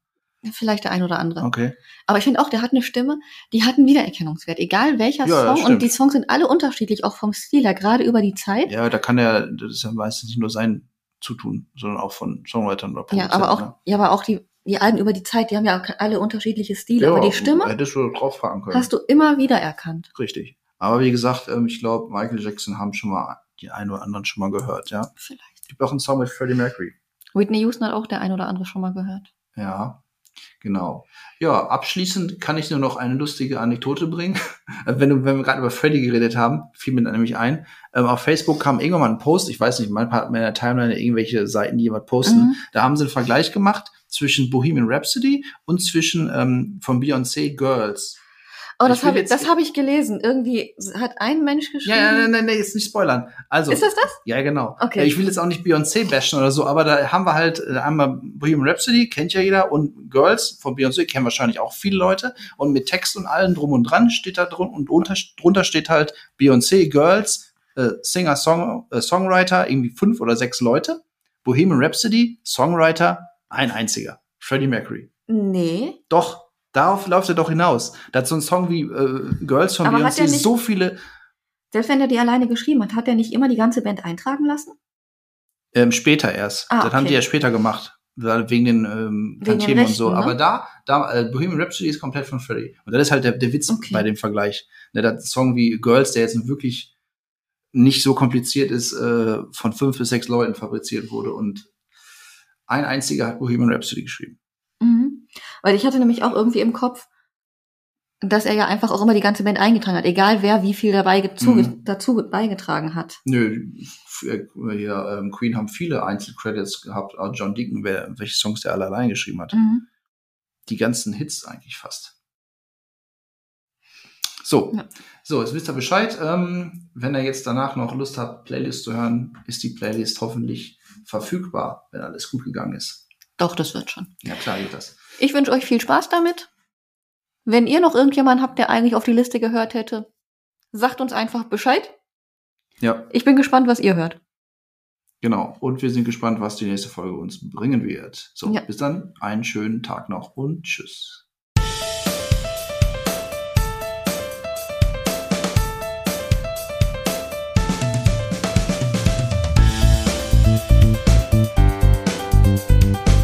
Vielleicht der ein oder andere. Okay. Aber ich finde auch, der hat eine Stimme, die hat einen Wiedererkennungswert. Egal welcher ja, Song. Und die Songs sind alle unterschiedlich, auch vom Stil her, gerade über die Zeit. Ja, da kann er, das ist ja meistens nicht nur sein Zutun, sondern auch von Songwritern oder Produzenten. Ja, aber auch, ne? ja, aber auch die, die Alben über die Zeit, die haben ja alle unterschiedliche Stile. Ja, aber die Stimme hättest du drauf fragen können. hast du immer wieder erkannt. Richtig. Aber wie gesagt, ähm, ich glaube, Michael Jackson haben schon mal die einen oder anderen schon mal gehört, ja. Vielleicht. Gibt auch einen Song mit Freddie Mercury. Whitney Houston hat auch der ein oder andere schon mal gehört. Ja, genau. Ja, abschließend kann ich nur noch eine lustige Anekdote bringen. wenn, du, wenn wir gerade über Freddie geredet haben, fiel mir dann nämlich ein. Ähm, auf Facebook kam irgendwann mal ein Post, ich weiß nicht, manchmal hat man in der Timeline irgendwelche Seiten, die jemand posten. Mhm. Da haben sie einen Vergleich gemacht zwischen Bohemian Rhapsody und zwischen ähm, von Beyoncé Girls. Oh, das habe ich, das hab ich gelesen. Irgendwie hat ein Mensch geschrieben. Ja, nein, nein, nein, jetzt nicht spoilern. Also. Ist das das? Ja, genau. Okay. Ich will jetzt auch nicht Beyoncé bashen oder so, aber da haben wir halt äh, einmal Bohemian Rhapsody, kennt ja jeder, und Girls von Beyoncé kennen wahrscheinlich auch viele Leute. Und mit Text und allem drum und dran steht da drin und unter, drunter steht halt Beyoncé Girls, äh, Singer, Song, äh, Songwriter, irgendwie fünf oder sechs Leute. Bohemian Rhapsody, Songwriter, ein einziger. Freddie Mercury. Nee. Doch. Darauf läuft er doch hinaus. Da hat so ein Song wie äh, Girls von Beyoncé so viele. Selbst wenn er die alleine geschrieben hat, hat er nicht immer die ganze Band eintragen lassen? Ähm, später erst. Ah, das okay. haben die ja später gemacht. Wegen den ähm, Tantiemen und so. Ne? Aber da, da äh, Bohemian Rhapsody ist komplett von Freddie. Und das ist halt der, der Witz okay. bei dem Vergleich. Ne, der Song wie Girls, der jetzt wirklich nicht so kompliziert ist, äh, von fünf bis sechs Leuten fabriziert wurde. Und ein einziger hat Bohemian Rhapsody geschrieben. Weil ich hatte nämlich auch irgendwie im Kopf, dass er ja einfach auch immer die ganze Band eingetragen hat, egal wer wie viel dabei mhm. dazu beigetragen hat. Nö, hier, ähm, Queen haben viele Einzelcredits gehabt, auch John Deacon, wer, welche Songs der alle allein geschrieben hat. Mhm. Die ganzen Hits eigentlich fast. So, Ja. so, jetzt wisst ihr Bescheid. Ähm, wenn ihr jetzt danach noch Lust habt, Playlist zu hören, ist die Playlist hoffentlich verfügbar, wenn alles gut gegangen ist. Doch, das wird schon. Ja, klar geht das. Ich wünsche euch viel Spaß damit. Wenn ihr noch irgendjemanden habt, der eigentlich auf die Liste gehört hätte, sagt uns einfach Bescheid. Ja. Ich bin gespannt, was ihr hört. Genau. Und wir sind gespannt, was die nächste Folge uns bringen wird. So, ja. bis dann. Einen schönen Tag noch und tschüss. thank